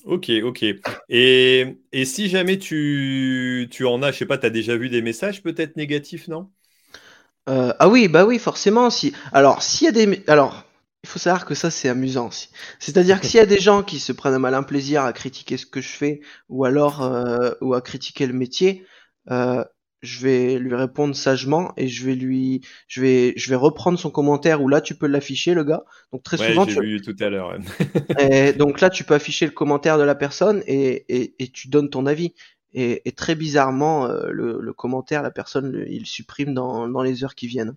Ok, ok. Et, et si jamais tu, tu en as, je sais pas, tu as déjà vu des messages peut-être négatifs, non? Euh, Ah oui, bah oui, forcément. Si. Alors, s'il y a des. Alors, il faut savoir que ça, c'est amusant aussi. C'est-à-dire que s'il y a des gens qui se prennent un malin plaisir à critiquer ce que je fais, ou alors euh, ou à critiquer le métier, euh, je vais lui répondre sagement et je vais lui, je vais, je vais reprendre son commentaire où là tu peux l'afficher le gars. Donc très souvent tu. vu tout à l'heure. donc là tu peux afficher le commentaire de la personne et, et, et tu donnes ton avis. Et, et très bizarrement euh, le, le, commentaire la personne il supprime dans, dans les heures qui viennent.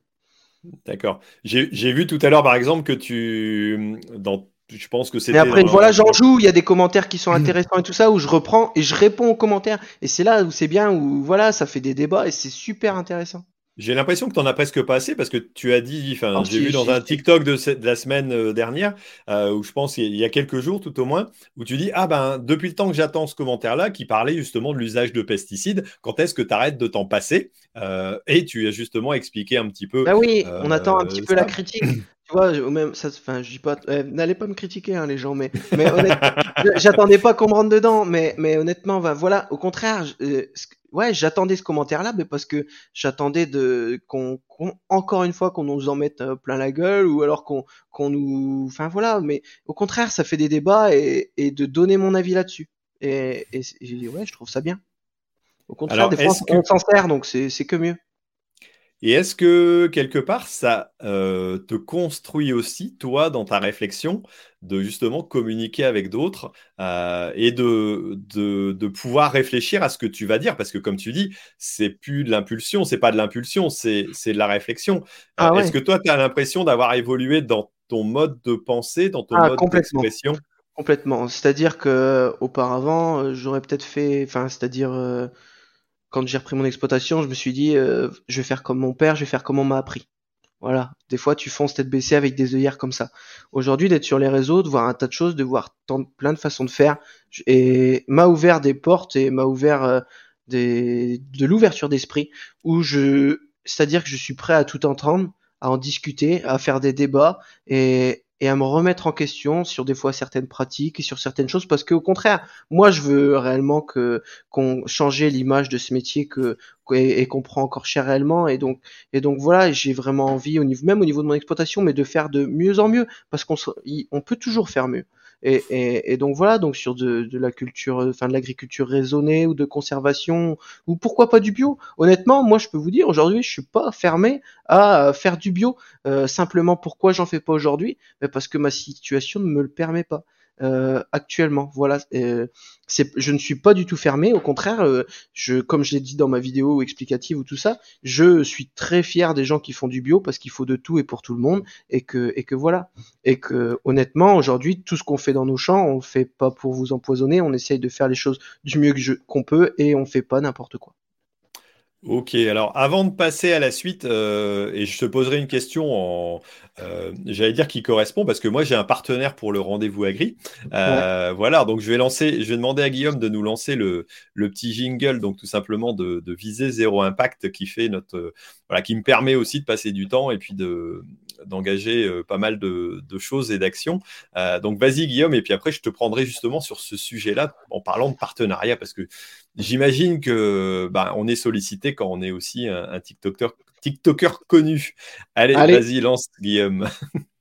D'accord. J'ai vu tout à l'heure par exemple que tu dans je pense que c'est. Mais après, voilà, j'en joue. Il y a des commentaires qui sont intéressants et tout ça où je reprends et je réponds aux commentaires. Et c'est là où c'est bien, où voilà, ça fait des débats et c'est super intéressant. J'ai l'impression que tu n'en as presque pas assez parce que tu as dit, enfin, oh, j'ai vu dans un TikTok de, la semaine euh, dernière, euh, où je pense il y a quelques jours tout au moins, où tu dis Ah ben, depuis le temps que j'attends ce commentaire-là, qui parlait justement de l'usage de pesticides, quand est-ce que tu arrêtes de t'en passer? Euh, Et tu as justement expliqué un petit peu. Bah oui, on attend un petit peu la critique. Tu vois, même, ça, enfin, je dis pas, n'allez pas me critiquer, hein, les gens, mais, mais j'attendais pas qu'on me rentre dedans, mais, mais honnêtement, ben, voilà, au contraire, ouais, j'attendais ce commentaire-là, mais parce que j'attendais de qu'on encore une fois qu'on nous en mette euh, plein la gueule ou alors qu'on qu'on nous, enfin voilà. Mais au contraire, ça fait des débats et, et de donner mon avis là-dessus. Et, et, ouais, je trouve ça bien. Au contraire, des fois, on s'en sert, donc c'est que mieux. Et est-ce que quelque part, ça euh, te construit aussi, toi, dans ta réflexion, de justement communiquer avec d'autres euh, et de, de, pouvoir réfléchir à ce que tu vas dire? Parce que comme tu dis, c'est plus de l'impulsion, c'est pas de l'impulsion, c'est de la réflexion. Ah euh, est-ce que toi, tu as l'impression d'avoir évolué dans ton mode de pensée, dans ton ah, mode d'expression? Complètement. C'est-à-dire que auparavant, j'aurais peut-être fait, enfin, c'est-à-dire quand j'ai repris mon exploitation, je me suis dit, euh, je vais faire comme mon père, je vais faire comme on m'a appris. Voilà. Des fois, tu fonces tête baissée avec des œillères comme ça. Aujourd'hui, d'être sur les réseaux, de voir un tas de choses, de voir plein de façons de faire, et m'a ouvert des portes et m'a ouvert, euh, de l'ouverture d'esprit, où je, c'est-à-dire que je suis prêt à tout entendre, à en discuter, à faire des débats et, et à me remettre en question sur des fois certaines pratiques et sur certaines choses parce qu'au contraire, moi je veux réellement que qu'on change l'image de ce métier que et, qu'on prend encore cher réellement et donc voilà, j'ai vraiment envie au niveau même au niveau de mon exploitation mais de faire de mieux en mieux parce qu'on on peut toujours faire mieux. Et, donc voilà, donc sur de, la culture, enfin de l'agriculture raisonnée ou de conservation ou pourquoi pas du bio. Honnêtement, moi je peux vous dire aujourd'hui, je suis pas fermé à faire du bio. Euh, simplement, pourquoi j'en fais pas aujourd'hui? Ben, Parce que ma situation ne me le permet pas. Euh, actuellement. Voilà, euh, je ne suis pas du tout fermé. Au contraire, euh, je, comme je l'ai dit dans ma vidéo explicative ou tout ça, je suis très fier des gens qui font du bio parce qu'il faut de tout et pour tout le monde et que voilà et que honnêtement aujourd'hui tout ce qu'on fait dans nos champs, on le fait pas pour vous empoisonner. On essaye de faire les choses du mieux qu'on peut et on fait pas n'importe quoi. Ok, alors avant de passer à la suite, euh, et je te poserai une question en, euh, j'allais dire qui correspond, parce que moi j'ai un partenaire pour le rendez-vous agri. Euh, Voilà, donc je vais lancer, je vais demander à Guillaume de nous lancer le, le petit jingle, donc tout simplement de, de, viser zéro impact, qui fait notre, voilà, qui me permet aussi de passer du temps et puis de, d'engager euh, pas mal de, de choses et d'actions. Euh, donc vas-y Guillaume, et puis après je te prendrai justement sur ce sujet-là en parlant de partenariat, parce que J'imagine que bah, on est sollicité quand on est aussi un, TikToker, TikToker connu. Allez, vas-y, lance Guillaume.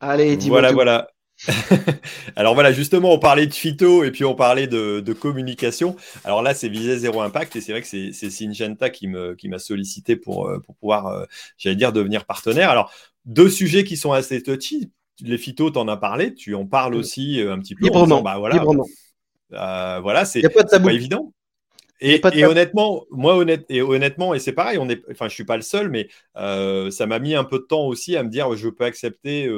Allez, dis-moi. Voilà, voilà. Alors voilà, justement, on parlait de phyto et puis on parlait de, communication. Alors là, c'est visé zéro impact et c'est vrai que c'est Syngenta qui m'a qui sollicité pour, euh, pour pouvoir, euh, j'allais dire, devenir partenaire. Alors, deux sujets qui sont assez touchy. Les phytos, tu en as parlé, tu en parles aussi euh, un petit peu. Librement. bah, voilà, voilà, c'est pas, évident. Et, honnêtement, moi honnête, et honnêtement, et c'est pareil, on est, enfin, je suis pas le seul, mais ça m'a mis un peu de temps aussi à me dire, je peux accepter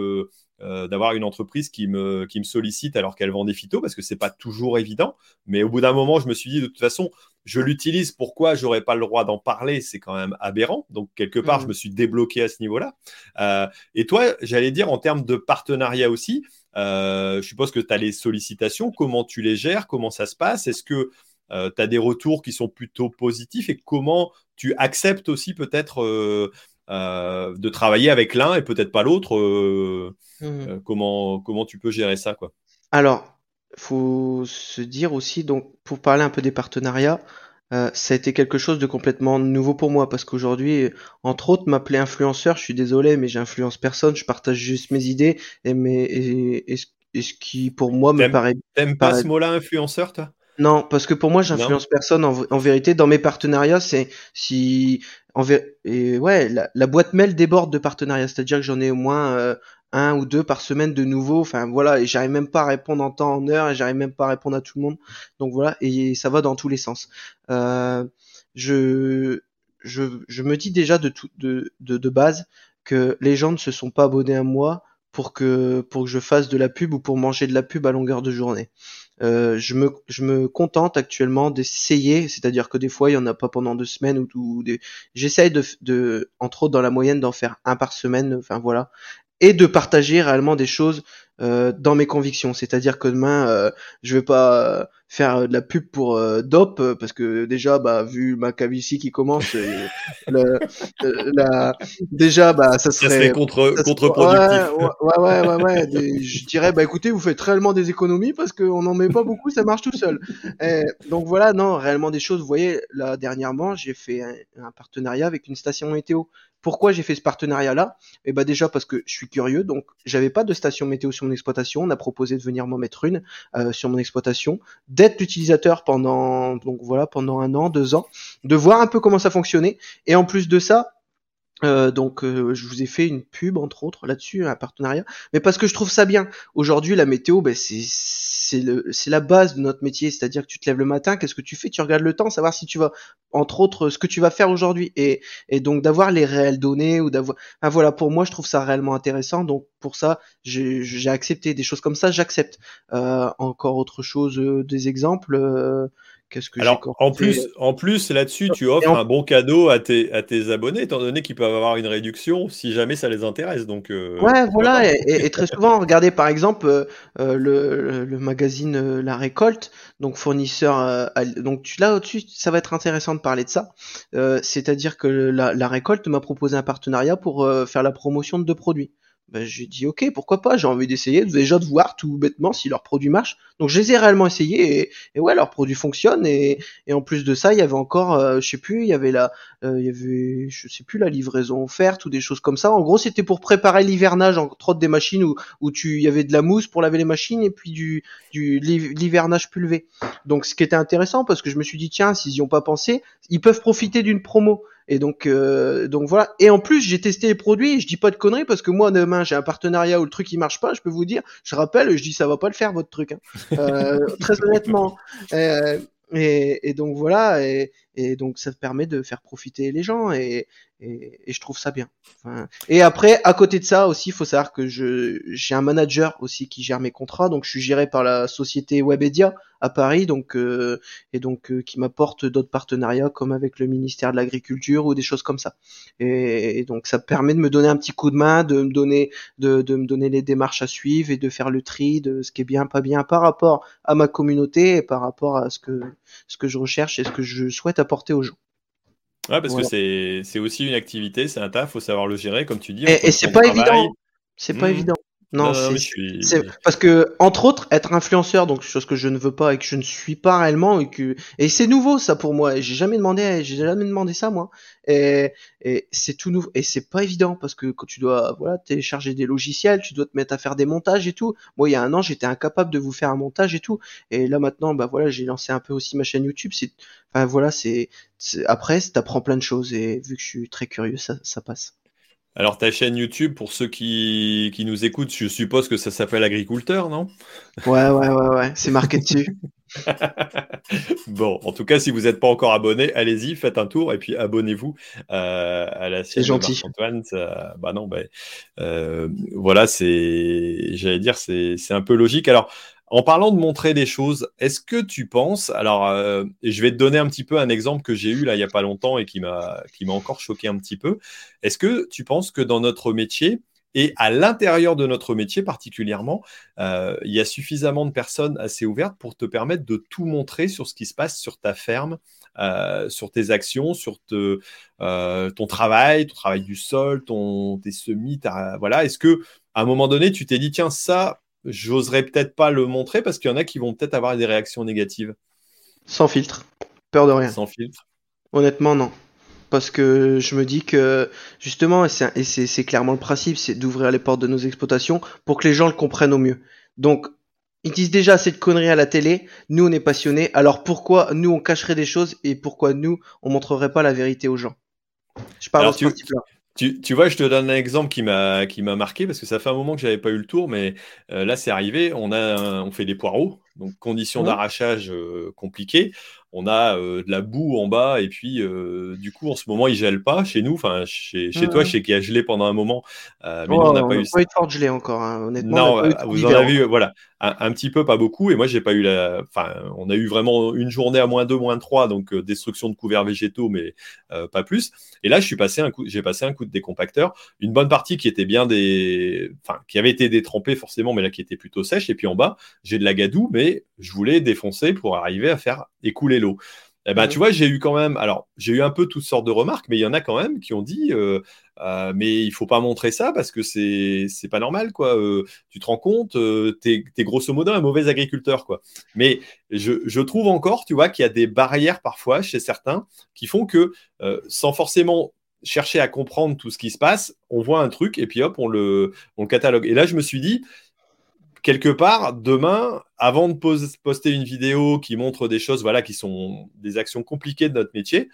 euh, d'avoir une entreprise qui me, qui me sollicite alors qu'elle vend des phytos, parce que c'est pas toujours évident. Mais au bout d'un moment, je me suis dit, de toute façon, je l'utilise, pourquoi j'aurais pas le droit d'en parler? C'est quand même aberrant. Donc, quelque part, je mmh. me suis débloqué à ce niveau-là. Euh, et toi, j'allais dire, en termes de partenariat aussi, euh, je suppose que tu as les sollicitations. Comment tu les gères? Comment ça se passe? Est-ce que tu as des retours qui sont plutôt positifs et comment tu acceptes aussi peut-être de travailler avec l'un et peut-être pas l'autre Mmh. Euh, comment, comment tu peux gérer ça quoi? Alors, faut se dire aussi, donc pour parler un peu des partenariats, euh, ça a été quelque chose de complètement nouveau pour moi parce qu'aujourd'hui, entre autres, m'appeler influenceur, je suis désolé, mais j'influence personne, je partage juste mes idées et, mes, et, ce qui pour moi me paraît. T'aimes pas ce mot-là, influenceur, toi? Non, parce que pour moi, j'influence personne. En, vérité, dans mes partenariats, c'est si en et ouais, la, la, boîte mail déborde de partenariats, c'est-à-dire que j'en ai au moins euh, un ou deux par semaine de nouveau. Enfin voilà, et j'arrive même pas à répondre en temps, en heure, et j'arrive même pas à répondre à tout le monde. Donc voilà, et ça va dans tous les sens. Euh, je, je, je me dis déjà de, tout, de, de, de base que les gens ne se sont pas abonnés à moi pour que pour que je fasse de la pub ou pour manger de la pub à longueur de journée. Euh, je, me, je me contente actuellement d'essayer, c'est-à-dire que des fois il y en a pas pendant deux semaines ou, ou j'essaye de, de, entre autres dans la moyenne d'en faire un par semaine, enfin voilà, et de partager réellement des choses euh, dans mes convictions. C'est-à-dire que demain, euh, je vais pas faire de la pub pour euh, Dope parce que déjà, bah, vu ma calvitie qui commence, le, la, déjà, bah, ça serait, ça serait contre contre-productif. Ouais, ouais, ouais, ouais, je dirais, bah, écoutez, vous faites réellement des économies parce qu'on n'en met pas beaucoup, ça marche tout seul. Et, donc voilà, non, réellement des choses. Vous voyez, là dernièrement, j'ai fait un, un partenariat avec une station météo. Pourquoi j'ai fait ce partenariat-là? Eh ben déjà parce que je suis curieux, donc j'avais pas de station météo sur mon exploitation. On a proposé de venir m'en mettre une euh, sur mon exploitation, d'être l'utilisateur pendant donc voilà pendant un an, deux ans, de voir un peu comment ça fonctionnait. Et en plus de ça, Euh, donc je vous ai fait une pub entre autres là-dessus, un partenariat, mais parce que je trouve ça bien. Aujourd'hui, la météo, ben, c'est la base de notre métier, c'est-à-dire que tu te lèves le matin, qu'est-ce que tu fais? Tu regardes le temps, savoir si tu vas, entre autres, ce que tu vas faire aujourd'hui, et, et donc d'avoir les réelles données ou d'avoir, voilà, pour moi, je trouve ça réellement intéressant. Donc pour ça, j'ai accepté des choses comme ça, j'accepte. Euh, encore autre chose, euh, des exemples. Qu'est-ce que Alors, en plus, en plus là-dessus, tu offres un bon cadeau à tes, à tes abonnés, étant donné qu'ils peuvent avoir une réduction si jamais ça les intéresse. Donc, euh, ouais, voilà. Et, très souvent, regardez par exemple euh, euh, le, le, magazine La Récolte, donc fournisseur. donc là au-dessus, ça va être intéressant de parler de ça. C'est-à-dire que la, la Récolte m'a proposé un partenariat pour faire la promotion de deux produits ben, j'ai dit ok, pourquoi pas, j'ai envie d'essayer déjà de voir tout bêtement si leur produit marche. Donc je les ai réellement essayés et, et ouais, leur produit fonctionne et, et, en plus de ça, il y avait encore, euh, je sais plus, il y avait la, euh, il y avait, je sais plus, la livraison offerte ou des choses comme ça. En gros, c'était pour préparer l'hivernage entre autres des machines où, où tu, il y avait de la mousse pour laver les machines et puis du, du l'hivernage pulvé. Donc ce qui était intéressant parce que je me suis dit tiens, s'ils y ont pas pensé, ils peuvent profiter d'une promo. Et donc, euh, donc voilà. Et en plus, j'ai testé les produits. je dis pas de conneries parce que moi demain j'ai un partenariat où le truc il marche pas. Je peux vous dire, je rappelle, je dis ça va pas le faire votre truc. Hein. Euh, très honnêtement. Euh, et, et, donc voilà. Et, et donc ça permet de faire profiter les gens et, et, et je trouve ça bien. Et après, à côté de ça aussi, il faut savoir que je j'ai un manager aussi qui gère mes contrats, donc je suis géré par la société Webedia à Paris, donc euh, et donc euh, qui m'apporte d'autres partenariats comme avec le ministère de l'Agriculture ou des choses comme ça. Et, donc ça permet de me donner un petit coup de main, de me donner de, de me donner les démarches à suivre et de faire le tri de ce qui est bien, pas bien par rapport à ma communauté et par rapport à ce que ce que je recherche et ce que je souhaite apporter aux gens. Ouais, parce que c'est aussi une activité, c'est un taf, faut savoir le gérer, comme tu dis. Et, c'est pas évident. C'est pas mmh. évident. Non, c'est parce que entre autres être influenceur, donc chose que je ne veux pas et que je ne suis pas réellement et que et c'est nouveau ça pour moi. J'ai jamais demandé, j'ai jamais demandé ça moi. Et, et c'est tout nouveau et c'est pas évident parce que quand tu dois voilà télécharger des logiciels, tu dois te mettre à faire des montages et tout. Moi il y a un an j'étais incapable de vous faire un montage et tout. Et là maintenant bah voilà j'ai lancé un peu aussi ma chaîne YouTube. C'est enfin voilà c'est après t'apprends plein de choses et vu que je suis très curieux ça ça passe. Alors, ta chaîne YouTube, pour ceux qui, qui nous écoutent, je suppose que ça s'appelle Agriculteur, non? Ouais, ouais, ouais, ouais, c'est marqué dessus. bon, en tout cas, si vous n'êtes pas encore abonné, allez-y, faites un tour et puis abonnez-vous euh, à la chaîne gentil. Antoine. bah non, bah, euh, voilà, c'est, j'allais dire, c'est un peu logique. Alors, en parlant de montrer des choses, est-ce que tu penses, alors euh, je vais te donner un petit peu un exemple que j'ai eu là il n'y a pas longtemps et qui m'a encore choqué un petit peu. Est-ce que tu penses que dans notre métier et à l'intérieur de notre métier particulièrement, euh, il y a suffisamment de personnes assez ouvertes pour te permettre de tout montrer sur ce qui se passe sur ta ferme, euh, sur tes actions, sur ton travail, ton travail du sol, ton, tes semis, voilà. Est-ce que à un moment donné, tu t'es dit tiens ça j'oserais peut-être pas le montrer parce qu'il y en a qui vont peut-être avoir des réactions négatives. Sans filtre. Peur de rien. Sans filtre. Honnêtement, non. Parce que je me dis que, justement, et c'est clairement le principe, c'est d'ouvrir les portes de nos exploitations pour que les gens le comprennent au mieux. Donc, ils disent déjà cette connerie à la télé, nous on est passionnés, alors pourquoi nous on cacherait des choses et pourquoi nous on montrerait pas la vérité aux gens? Je parle de ce principe-là. Tu, vois, je te donne un exemple qui m'a qui m'a marqué parce que ça fait un moment que j'avais pas eu le tour, mais euh, là c'est arrivé. On a on fait des poireaux, donc conditions d'arrachage euh, compliquées on a euh, de la boue en bas et puis du coup en ce moment il gèle pas chez nous enfin chez, chez toi je sais qu'il a gelé pendant un moment mais nous, on n'a pas eu pas eu de fort encore hein, honnêtement non vous en avez eu voilà un, petit peu pas beaucoup. Et moi j'ai pas eu la enfin on a eu vraiment une journée à moins 2 moins 3 donc destruction de couverts végétaux mais pas plus. Et là je suis passé un coup j'ai passé un coup de décompacteur. Une bonne partie qui était bien des enfin qui avait été détrempée forcément mais là qui était plutôt sèche. Et puis en bas j'ai de la gadoue mais je voulais défoncer pour arriver à faire écouler l'eau. Eh ben, tu vois, j'ai eu quand même, alors j'ai eu un peu toutes sortes de remarques, mais il y en a quand même qui ont dit, euh, euh, mais il faut pas montrer ça parce que c'est c'est pas normal, quoi. Euh, tu te rends compte, tu es, grosso modo un mauvais agriculteur, quoi. Mais je, je trouve encore, tu vois, qu'il y a des barrières parfois chez certains qui font que, sans forcément chercher à comprendre tout ce qui se passe, on voit un truc et puis hop, on le, on le catalogue. Et là, je me suis dit, quelque part, demain, avant de poster une vidéo qui montre des choses voilà, qui sont des actions compliquées de notre métier,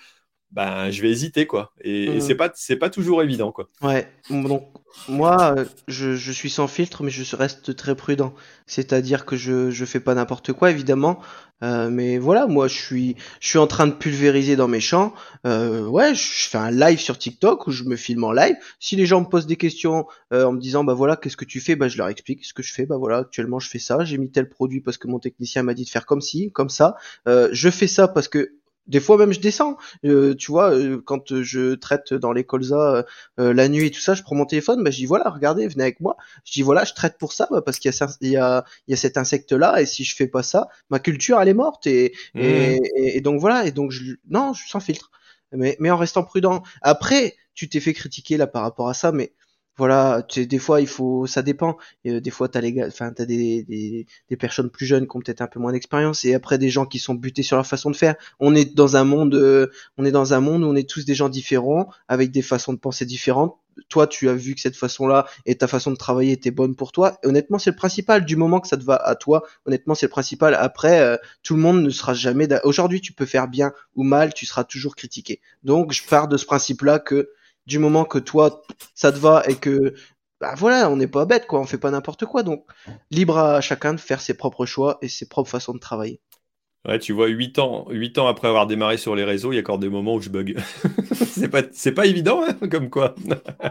ben je vais hésiter quoi. Et, Mhm. c'est pas c'est pas toujours évident quoi. Ouais, donc moi, euh, je, je suis sans filtre, mais je reste très prudent. C'est-à-dire que je, je fais pas n'importe quoi, évidemment. Euh, mais voilà, moi, je suis, je suis en train de pulvériser dans mes champs. Euh, ouais, je fais un live sur TikTok où je me filme en live. Si les gens me posent des questions euh, en me disant, bah voilà, qu'est-ce que tu fais, bah je leur explique ce que je fais. Bah voilà, actuellement, je fais ça. J'ai mis tel produit parce que mon technicien m'a dit de faire comme ci, comme ça. Euh, je fais ça parce que des fois même je descends. Euh, tu vois, euh, quand je traite dans les colzas euh, la nuit et tout ça, je prends mon téléphone, bah, je dis voilà, regardez, venez avec moi. Je dis voilà, je traite pour ça bah, parce qu'il y a, il y, a, il y a cet insecte là et si je fais pas ça, ma culture elle est morte et, Mmh. et, et- et donc voilà et donc je, non, je suis sans filtre, mais, mais en restant prudent. Après, tu t'es fait critiquer là par rapport à ça, mais voilà, tu des fois il faut, ça dépend. Et, euh, des fois t'as les enfin t'as des, des des personnes plus jeunes qui ont peut-être un peu moins d'expérience et après des gens qui sont butés sur leur façon de faire. On est dans un monde, euh, on est dans un monde où on est tous des gens différents avec des façons de penser différentes toi tu as vu que cette façon-là et ta façon de travailler était bonne pour toi. Et honnêtement, c'est le principal. Du moment que ça te va à toi, honnêtement, c'est le principal. Après, euh, tout le monde ne sera jamais. Aujourd'hui, tu peux faire bien ou mal, tu seras toujours critiqué. Donc, je pars de ce principe-là que du moment que toi ça te va et que bah voilà, on n'est pas bête quoi, on fait pas n'importe quoi. Donc, libre à chacun de faire ses propres choix et ses propres façons de travailler. Ouais, tu vois, 8 ans, 8 ans après avoir démarré sur les réseaux, il y a encore des moments où je bug. c'est pas, c'est pas évident, hein, comme quoi.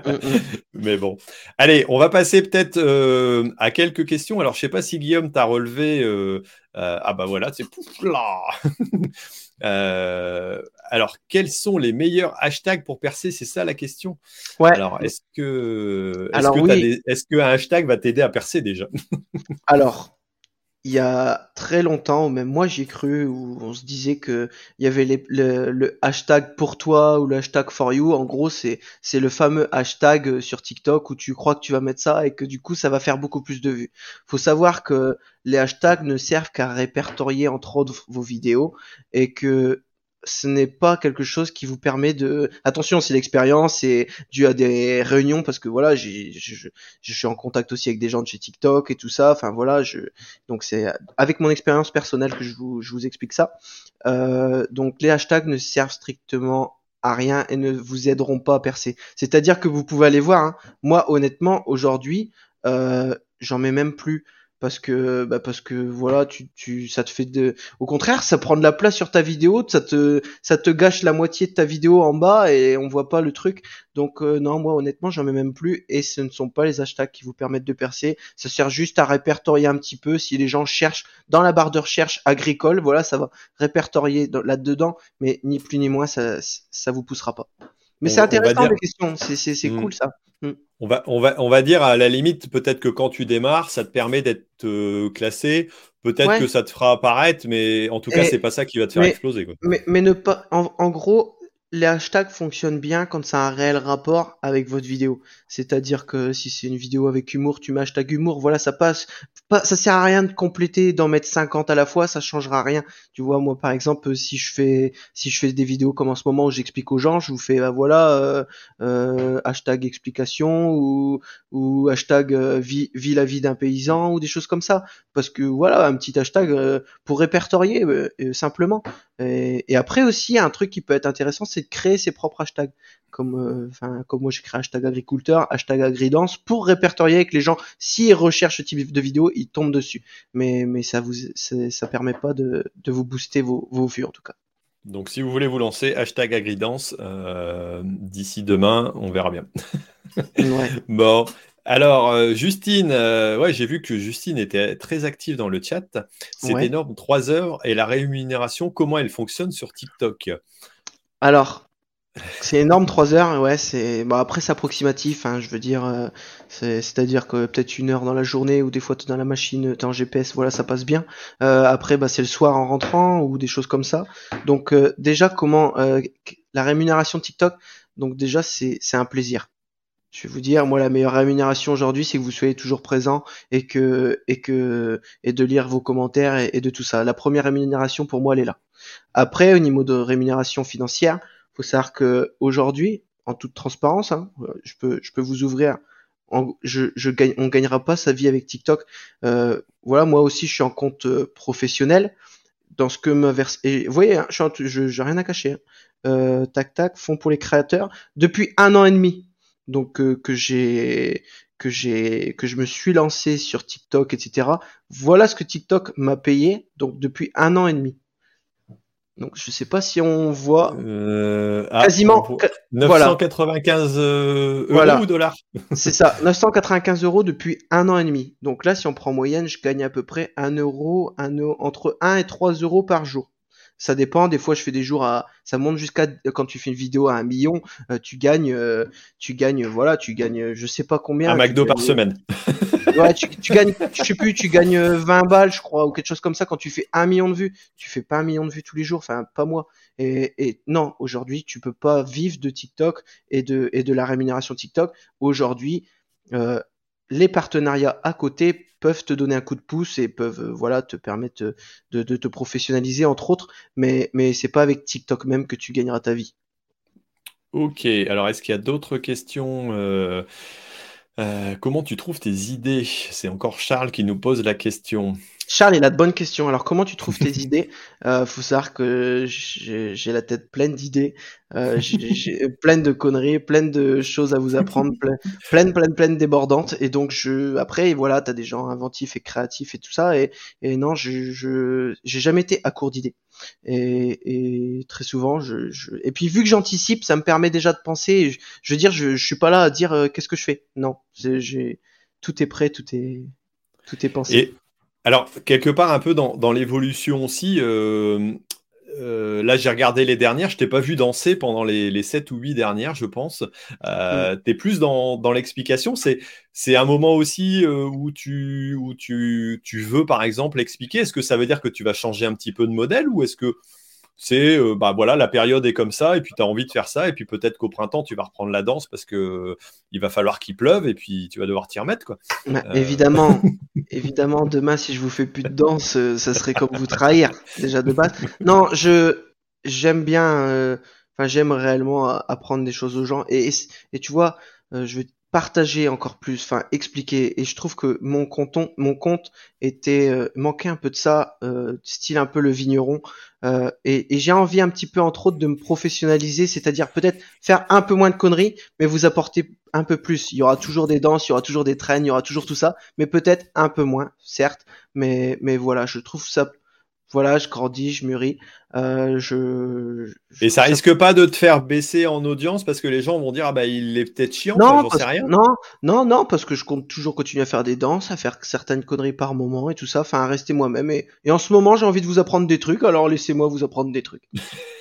Mm, mm. Mais bon. Allez, on va passer peut-être euh, à quelques questions. Alors, je sais pas si Guillaume t'a relevé. euh, euh, ah bah voilà, c'est pouf là. Euh, alors, quels sont les meilleurs hashtags pour percer? C'est ça la question. Ouais. Alors, est-ce que, est-ce que t'as oui. des- est-ce qu'un hashtag va t'aider à percer déjà? Alors, il y a très longtemps, ou même moi j'y ai cru, où on se disait que il y avait le hashtag pour toi ou le hashtag for you. En gros, c'est c'est le fameux hashtag euh, sur TikTok où tu crois que tu vas mettre ça et que du coup ça va faire beaucoup plus de vues. Faut savoir que les hashtags ne servent qu'à répertorier entre autres vos vidéos et que ce n'est pas quelque chose qui vous permet de. Attention, c'est l'expérience, c'est dû à des réunions parce que voilà, je- je suis en contact aussi avec des gens de chez TikTok et tout ça. Enfin voilà, je, donc c'est avec mon expérience personnelle que je vous, je vous explique ça. Euh, donc les hashtags ne servent strictement à rien et ne vous aideront pas à percer. C'est-à-dire que vous pouvez aller voir. hein. Moi, honnêtement, aujourd'hui, euh, j'en mets même plus parce que bah parce que voilà, tu, tu ça te fait de. Au contraire, ça prend de la place sur ta vidéo, ça te ça te gâche la moitié de ta vidéo en bas et on voit pas le truc. Donc euh, non, moi honnêtement, j'en mets même plus et ce ne sont pas les hashtags qui vous permettent de percer. Ça sert juste à répertorier un petit peu si les gens cherchent dans la barre de recherche agricole, voilà, ça va répertorier dans- là-dedans, mais ni plus ni moins, ça, ça vous poussera pas. Mais c'est intéressant dire- les questions, c'est, Hmm. cool ça. On va, on, va, on va dire à la limite, peut-être que quand tu démarres, ça te permet d'être euh, classé. Peut-être Ouais. que ça te fera apparaître, mais en tout cas, c'est pas ça qui va te faire mais- exploser. Quoi. Mais, mais ne pas, en, en gros, les hashtags fonctionnent bien quand ça a un réel rapport avec votre vidéo. C'est-à-dire que si c'est une vidéo avec humour, tu mets hashtag humour, voilà, ça passe. Pas, ça sert à rien de compléter, d'en mettre 50 à la fois, ça changera rien. Tu vois, moi, par exemple, si je fais, si je fais des vidéos comme en ce moment où j'explique aux gens, je vous fais, bah voilà, euh, euh, hashtag explication ou, hashtag euh, vie, la vie d'un paysan ou des choses comme ça. Parce que voilà, un petit hashtag euh, pour répertorier euh, euh, simplement. Et, et après aussi, un truc qui peut être intéressant, c'est de créer ses propres hashtags. Comme, euh, comme moi j'ai créé hashtag agriculteur, hashtag agridance, pour répertorier avec les gens. S'ils recherchent ce type de vidéo, ils tombent dessus. Mais, mais ça vous, ça permet pas de, de vous booster vos, vos vues en tout cas. Donc, si vous voulez vous lancer, hashtag agridance, euh, d'ici demain, on verra bien. Ouais. Bon, alors, euh, Justine, euh, ouais, j'ai vu que Justine était très active dans le chat. C'est Ouais. énorme, 3 heures. Et la rémunération, comment elle fonctionne sur TikTok? Alors, c'est énorme, 3 heures, ouais, c'est, bon, après c'est approximatif, hein, je veux dire, euh, c'est, c'est-à-dire que peut-être une heure dans la journée, ou des fois t'es dans la machine, t'es en GPS, voilà, ça passe bien. Euh, après, bah, c'est le soir en rentrant, ou des choses comme ça. Donc, euh, déjà, comment, euh, la rémunération TikTok, donc déjà, c'est un plaisir. Je vais vous dire, moi, la meilleure rémunération aujourd'hui, c'est que vous soyez toujours présent et que, et que, et de lire vos commentaires et, de tout ça. La première rémunération, pour moi, elle est là. Après, au niveau de rémunération financière, faut savoir que aujourd'hui, en toute transparence, hein, je peux, je peux vous ouvrir. En- je, je gagne, on gagnera pas sa vie avec TikTok. Euh, voilà, moi aussi, je suis en compte euh, professionnel. dans ce que me. Et vous voyez, hein, je n'ai rien à cacher. Hein. Euh, tac tac, font pour les créateurs depuis un an et demi. Donc euh, que j'ai que j'ai que je me suis lancé sur TikTok, etc. Voilà ce que TikTok m'a payé. Donc depuis un an et demi. Donc je sais pas si on voit euh, ah, quasiment 995 euros ou dollars. C'est ça, 995 euros depuis un an et demi. Donc là, si on prend moyenne, je gagne à peu près 1 euro, 1 entre 1 et 3 euros par jour. Ça dépend. Des fois, je fais des jours à, ça monte jusqu'à quand tu fais une vidéo à un million, euh, tu gagnes, euh, tu gagnes, voilà, tu gagnes, je sais pas combien. Un McDo par semaine. ouais, tu, tu, gagnes, je sais plus, tu gagnes 20 balles, je crois, ou quelque chose comme ça quand tu fais un million de vues. Tu fais pas un million de vues tous les jours, enfin pas moi. Et, et non, aujourd'hui, tu peux pas vivre de TikTok et de et de la rémunération TikTok. Aujourd'hui, euh, les partenariats à côté peuvent te donner un coup de pouce et peuvent euh, voilà te permettre de, te professionnaliser entre autres, mais mais c'est pas avec TikTok même que tu gagneras ta vie. Ok, alors est-ce qu'il y a d'autres questions euh, euh, Comment tu trouves tes idées? C'est encore Charles qui nous pose la question. Charles, il a de bonnes questions. Alors, comment tu trouves tes idées euh, Faut savoir que j'ai la tête pleine d'idées, euh, j'ai plein de conneries, plein de choses à vous apprendre, plein, plein, plein, débordantes. Et donc, je, après, voilà, t'as des gens inventifs et créatifs et tout ça. Et, et non, je, je, j'ai jamais été à court d'idées. Et, et, très souvent, je, je... et puis vu que j'anticipe, ça me permet déjà de penser. Je, je veux dire, je, je suis pas là à dire euh, qu'est-ce que je fais. Non, j'ai tout est prêt, tout est tout est pensé. Alors, quelque part, un peu dans, l'évolution aussi, euh, euh, là, j'ai regardé les dernières, je t'ai pas vu danser pendant les, les 7 ou 8 dernières, je pense. Euh, mm. Tu es plus dans, l'explication. C'est un moment aussi où, tu, où tu, tu veux, par exemple, expliquer. Est-ce que ça veut dire que tu vas changer un petit peu de modèle ou est-ce que c'est euh, bah voilà la période est comme ça et puis tu as envie de faire ça et puis peut-être qu'au printemps tu vas reprendre la danse parce que il va falloir qu'il pleuve et puis tu vas devoir t'y remettre quoi. Bah, euh. Évidemment, évidemment demain si je vous fais plus de danse, euh, ça serait comme vous trahir déjà de base. Non, je j'aime bien enfin j'aime réellement apprendre des choses aux gens et et, tu vois, je vais partager encore plus, enfin expliquer. Et je trouve que mon compte, mon compte était euh, manquait un peu de ça, euh, style un peu le vigneron. Euh, et, j'ai envie un petit peu entre autres de me professionnaliser, c'est-à-dire peut-être faire un peu moins de conneries, mais vous apporter un peu plus. Il y aura toujours des danses, il y aura toujours des traînes, il y aura toujours tout ça, mais peut-être un peu moins, certes. Mais mais voilà, je trouve ça voilà, je grandis, je mûris. Euh, je, Et ça, risque pas de te faire baisser en audience parce que les gens vont dire ah bah il est peut-être chiant, non, j'en sais rien. Non, non, non, parce que je compte toujours continuer à faire des danses, à faire certaines conneries par moment et tout ça, enfin à rester moi-même. Et, et, en ce moment, j'ai envie de vous apprendre des trucs, alors laissez-moi vous apprendre des trucs.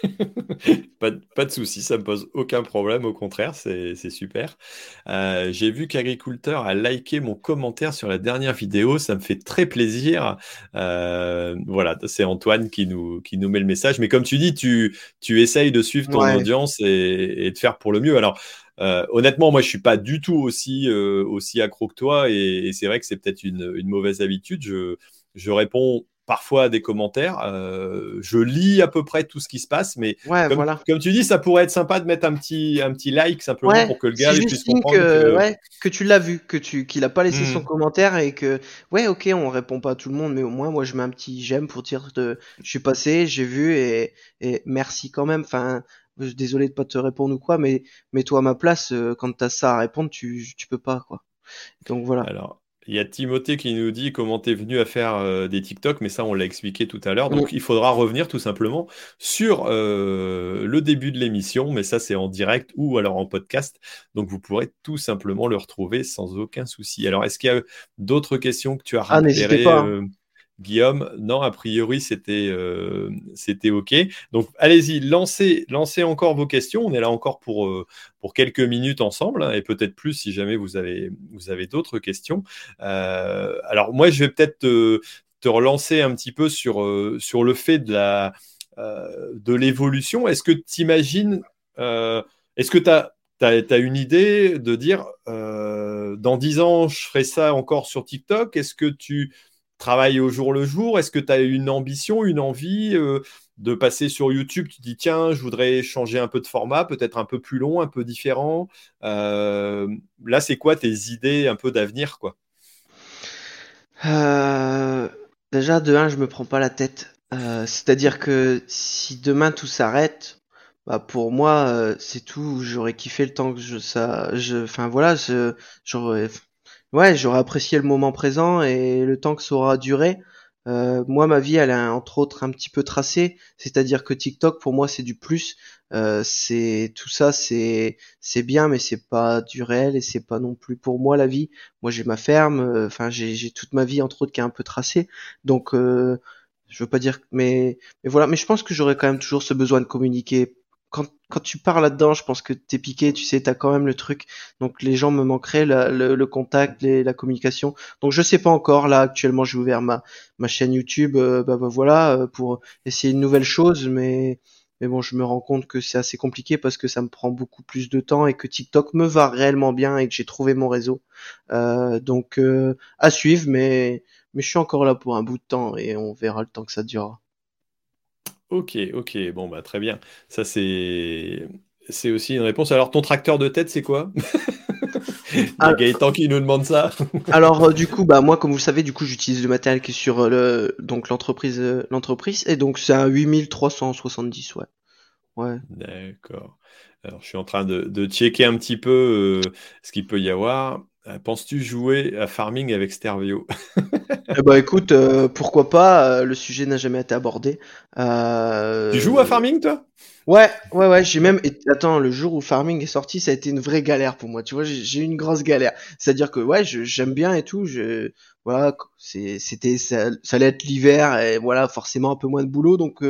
pas, de, pas de souci, ça me pose aucun problème, au contraire, c'est super. Euh, j'ai vu qu'Agriculteur a liké mon commentaire sur la dernière vidéo, ça me fait très plaisir. Euh, voilà, c'est Antoine qui nous, qui nous met le message. Mais comme tu dis, tu, tu essayes de suivre ton audience et, de faire pour le mieux. Alors, euh, honnêtement, moi, je suis pas du tout aussi, euh, aussi accro que toi. Et, c'est vrai que c'est peut-être une, une, mauvaise habitude. Je, je réponds parfois des commentaires. Euh, je lis à peu près tout ce qui se passe, mais comme, tu dis, ça pourrait être sympa de mettre un petit, un petit like simplement pour que le gars puisse comprendre que, que... tu l'as vu, que tu qu'il a pas laissé son hmm. commentaire et que ouais, ok, on répond pas à tout le monde, mais au moins moi je mets un petit j'aime pour dire de je suis passé, j'ai vu et, et merci quand même. Enfin, désolé de pas te répondre ou quoi, mais mets-toi à ma place. Euh, quand tu as ça à répondre, tu tu peux pas quoi. Donc voilà. Alors, il y a Timothée qui nous dit comment tu es venu à faire euh, des TikTok, mais ça, on l'a expliqué tout à l'heure. Donc, il faudra revenir tout simplement sur euh, le début de l'émission, mais ça, c'est en direct ou alors en podcast. Donc, vous pourrez tout simplement le retrouver sans aucun souci. Alors, est-ce qu'il y a d'autres questions que tu as ah, repérées euh, Guillaume, non, a priori, c'était euh, c'était OK. Donc, allez-y, lancez, lancez encore vos questions. On est là encore pour, euh, quelques minutes ensemble, hein, et peut-être plus si jamais vous avez, d'autres questions. Euh, alors, moi, je vais peut-être te, relancer un petit peu sur, le fait de l'évolution. Est-ce que tu imagines, est-ce que tu as une idée de dire dans 10 ans, je ferai ça encore sur TikTok? Est-ce que tu travailles au jour le jour? Est-ce que tu as une ambition, une envie euh, de passer sur YouTube? Tu dis, tiens, je voudrais changer un peu de format, peut-être un peu plus long, un peu différent. Euh, là, c'est quoi tes idées un peu d'avenir quoi? Euh, Déjà, de un, je me prends pas la tête. C'est-à-dire que si demain tout s'arrête, bah pour moi c'est tout. J'aurais kiffé le temps que ça, je, enfin voilà, j'aurais, ouais, j'aurais apprécié le moment présent et le temps que ça aura duré. Euh, moi, ma vie, elle est entre autres un petit peu tracée, c'est-à-dire que TikTok, pour moi, c'est du plus. Euh, c'est tout ça, c'est c'est bien, mais c'est pas du réel et c'est pas non plus pour moi la vie. Moi, j'ai ma ferme, euh, enfin, j'ai j'ai toute ma vie entre autres qui est un peu tracée, donc euh, je veux pas dire, mais mais voilà, mais je pense que j'aurais quand même toujours ce besoin de communiquer quand, quand tu pars là-dedans, je pense que t'es piqué, tu sais, t'as quand même le truc. Donc les gens me manqueraient le, le, contact, les, la communication. Donc je sais pas encore. Là actuellement, j'ai ouvert ma ma chaîne YouTube, euh, bah, bah, voilà, euh, pour essayer une nouvelle chose, mais mais bon, je me rends compte que c'est assez compliqué parce que ça me prend beaucoup plus de temps et que TikTok me va réellement bien et que j'ai trouvé mon réseau. Euh, donc à suivre, mais mais je suis encore là pour un bout de temps et on verra le temps que ça durera. Ok, ok, bon bah très bien. Ça c'est c'est aussi une réponse. Alors ton tracteur de tête, c'est quoi? Il y a Gaëtan qui nous demande ça. Alors euh, du coup, bah moi comme vous le savez, du coup j'utilise le matériel qui est sur euh, le donc l'entreprise euh, l'entreprise et donc c'est un 8370 ouais. Ouais. D'accord. Alors je suis en train de, de checker un petit peu ce qu'il peut y avoir. Euh, penses-tu jouer à farming avec Stervio? Eh ben, écoute, euh, pourquoi pas, euh, le sujet n'a jamais été abordé. Tu joues à farming toi? Ouais, ouais, ouais, j'ai même. Attends, le jour où farming est sorti, ça a été une vraie galère pour moi. Tu vois, j'ai eu une grosse galère. C'est-à-dire que ouais, j'aime bien et tout. Je, voilà, c'était, ça, ça, allait être l'hiver et voilà, forcément un peu moins de boulot, donc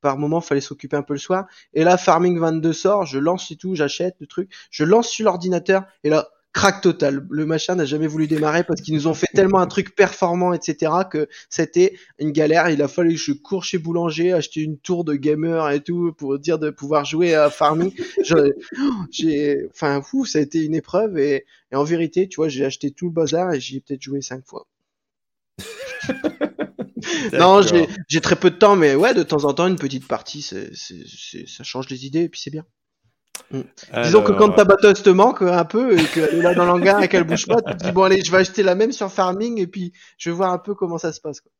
par moment fallait s'occuper un peu le soir. Et là, Farming 22 sort, je lance et tout, j'achète le truc, je lance sur l'ordinateur et là, crack total. Le machin n'a jamais voulu démarrer parce qu'ils nous ont fait tellement un truc performant, etc., que c'était une galère. Il a fallu que je cours chez Boulanger, acheter une tour de gamer et tout pour dire de pouvoir jouer à farming. j'ai, enfin, fou, ça a été une épreuve et, en vérité, tu vois, j'ai acheté tout le bazar et j'y ai peut-être joué cinq fois. non, j'ai très peu de temps, mais ouais, de temps en temps, une petite partie, ça change les idées et puis c'est bien. Mm. Disons que quand ta batteuse te manque un peu et qu'elle est là dans l'hangar et qu'elle bouge pas, tu te dis bon allez, je vais acheter la même sur Farming et puis je vais voir un peu comment ça se passe. Quoi.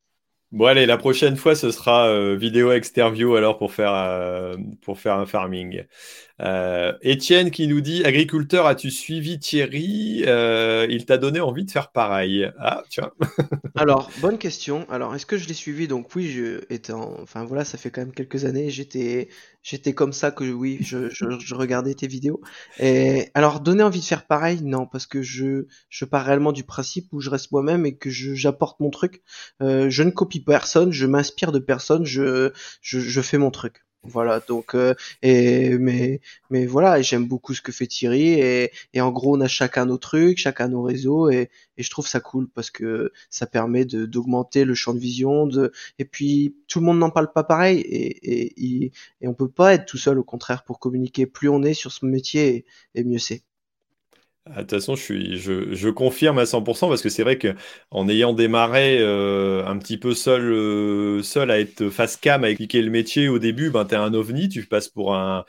Bon allez, la prochaine fois ce sera euh, vidéo exterview alors pour faire euh, pour faire un farming. Euh, Étienne qui nous dit agriculteur, as-tu suivi Thierry? Il t'a donné envie de faire pareil. Ah tiens. alors bonne question. Alors est-ce que je l'ai suivi? Donc oui, je étais enfin voilà, ça fait quand même quelques années. J'étais j'étais comme ça que oui, je, je, regardais tes vidéos. Et alors donner envie de faire pareil, non, parce que je je pars réellement du principe où je reste moi-même et que j'apporte mon truc. je ne copie personne, je m'inspire de personne, je, je, je fais mon truc. Voilà, donc euh, et mais mais voilà, j'aime beaucoup ce que fait Thierry et, et en gros on a chacun nos trucs, chacun nos réseaux et, je trouve ça cool parce que ça permet de d'augmenter le champ de vision de et puis tout le monde n'en parle pas pareil et, et et on peut pas être tout seul au contraire pour communiquer. Plus on est sur ce métier et mieux c'est. Ah, de toute façon, je, suis, je, je confirme à 100% parce que c'est vrai qu'en ayant démarré euh, un petit peu seul, euh, seul à être face cam, à expliquer le métier au début, ben, tu es un ovni, tu passes pour un,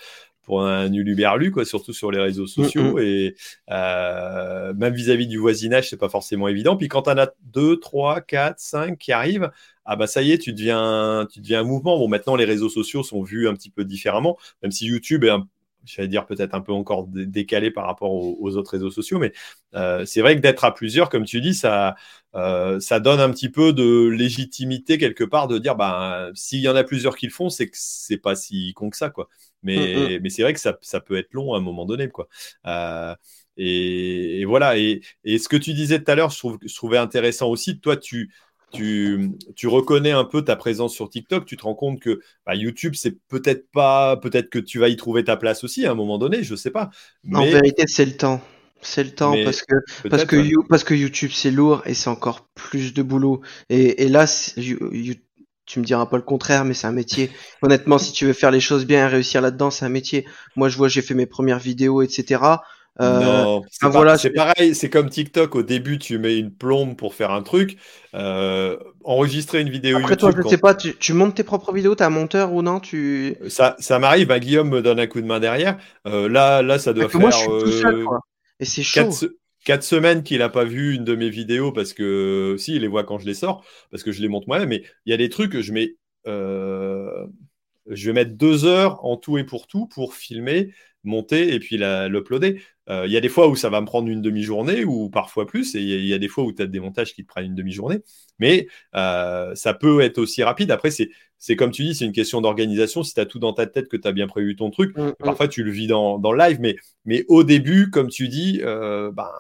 pour un uluberlu, quoi, surtout sur les réseaux sociaux. Mm, mm. Et euh, même vis-à-vis du voisinage, c'est pas forcément évident. Puis quand tu en as 2, 3, 4, 5 qui arrivent, ah bah ça y est, tu deviens, tu deviens un mouvement. Bon, maintenant, les réseaux sociaux sont vus un petit peu différemment, même si YouTube est un j'allais dire peut-être un peu encore décalé par rapport aux, autres réseaux sociaux, mais euh, c'est vrai que d'être à plusieurs, comme tu dis, ça, euh, ça donne un petit peu de légitimité quelque part de dire, bah, s'il y en a plusieurs qui le font, c'est que c'est pas si con que ça, quoi. Mais, mm, mm. mais c'est vrai que ça, ça, peut être long à un moment donné, quoi. Euh, et, voilà. Et, et, ce que tu disais tout à l'heure, je, je trouvais intéressant aussi. Toi, tu, tu, tu, reconnais un peu ta présence sur TikTok, tu te rends compte que bah, YouTube, c'est peut-être pas, peut-être que tu vas y trouver ta place aussi à un moment donné, je sais pas. En vérité, c'est le temps. C'est le temps parce que parce que, parce que YouTube c'est lourd et c'est encore plus de boulot. Et, et là, tu me diras pas le contraire, mais c'est un métier. Honnêtement, si tu veux faire les choses bien et réussir là-dedans, c'est un métier. Moi, je vois, j'ai fait mes premières vidéos, etc. Euh, c'est voilà, c'est pareil, c'est comme TikTok. Au début, tu mets une plombe pour faire un truc. Euh, enregistrer une vidéo. Après, toi, je sais pas, tu, montes tes propres vidéos, t'es un monteur ou non tu... Ça, ça m'arrive, bah, Guillaume me donne un coup de main derrière. Euh, là, là, ça doit faire. Moi, je suis tout seul, quoi. Et c'est chaud. Quatre, semaines qu'il n'a pas vu une de mes vidéos parce que si, il les voit quand je les sors, parce que je les monte moi-même. Mais il y a des trucs que je mets je vais mettre deux heures en tout et pour tout pour filmer, monter et puis l'uploader. Euh, il y a des fois où ça va me prendre une demi-journée ou parfois plus, et il y, a des fois où tu as des montages qui te prennent une demi-journée, mais euh, ça peut être aussi rapide. Après, c'est comme tu dis, c'est une question d'organisation. Si tu as tout dans ta tête, que tu as bien prévu ton truc, mm, mm. parfois tu le vis dans, dans le live, mais, mais au début, comme tu dis, euh, ben,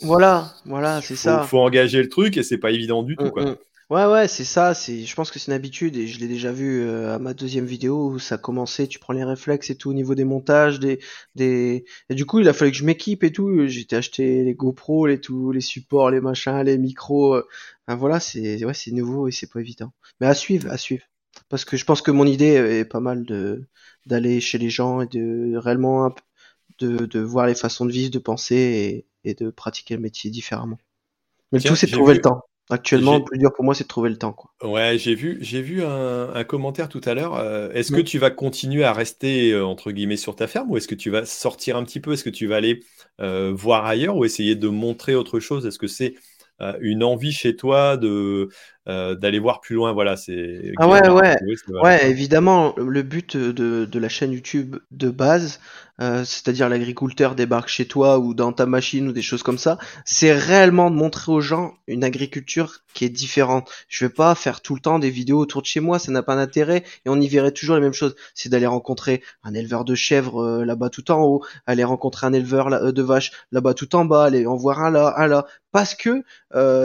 voilà, voilà, c'est ça. Il faut engager le truc et c'est pas évident du tout. Mm, quoi. Ouais, ouais, c'est ça. C'est, je pense que c'est une habitude et je l'ai déjà vu euh, à ma deuxième vidéo où ça commençait. Tu prends les réflexes et tout au niveau des montages, des, des. Et du coup, il a fallu que je m'équipe et tout. J'étais acheté les GoPro, les tout, les supports, les machins, les micros. Euh. Enfin, voilà, c'est, ouais, c'est nouveau et c'est pas évident. Mais à suivre, à suivre. Parce que je pense que mon idée est pas mal de d'aller chez les gens et de réellement de, de voir les façons de vivre, de penser et, et de pratiquer le métier différemment. Mais le tout, c'est de trouver le temps. Actuellement, le plus dur pour moi, c'est de trouver le temps. Quoi. Ouais, j'ai vu, j'ai vu un, commentaire tout à l'heure. Euh, est-ce que tu vas continuer à rester euh, entre guillemets sur ta ferme ou est-ce que tu vas sortir un petit peu? Est-ce que tu vas aller euh, voir ailleurs ou essayer de montrer autre chose? Est-ce que c'est une envie chez toi de d'aller voir plus loin Voilà, c'est. Ah ouais, ouais, ouais, évidemment. Le but de, de, la chaîne YouTube de base, euh, c'est-à-dire l'agriculteur débarque chez toi ou dans ta machine ou des choses comme ça, c'est réellement de montrer aux gens une agriculture qui est différente. Je vais pas faire tout le temps des vidéos autour de chez moi, ça n'a pas d'intérêt et on y verrait toujours les mêmes choses. C'est d'aller rencontrer un éleveur de chèvres euh, là-bas tout en haut, aller rencontrer un éleveur euh, de vaches là-bas tout en bas, aller en voir un là, un là, parce que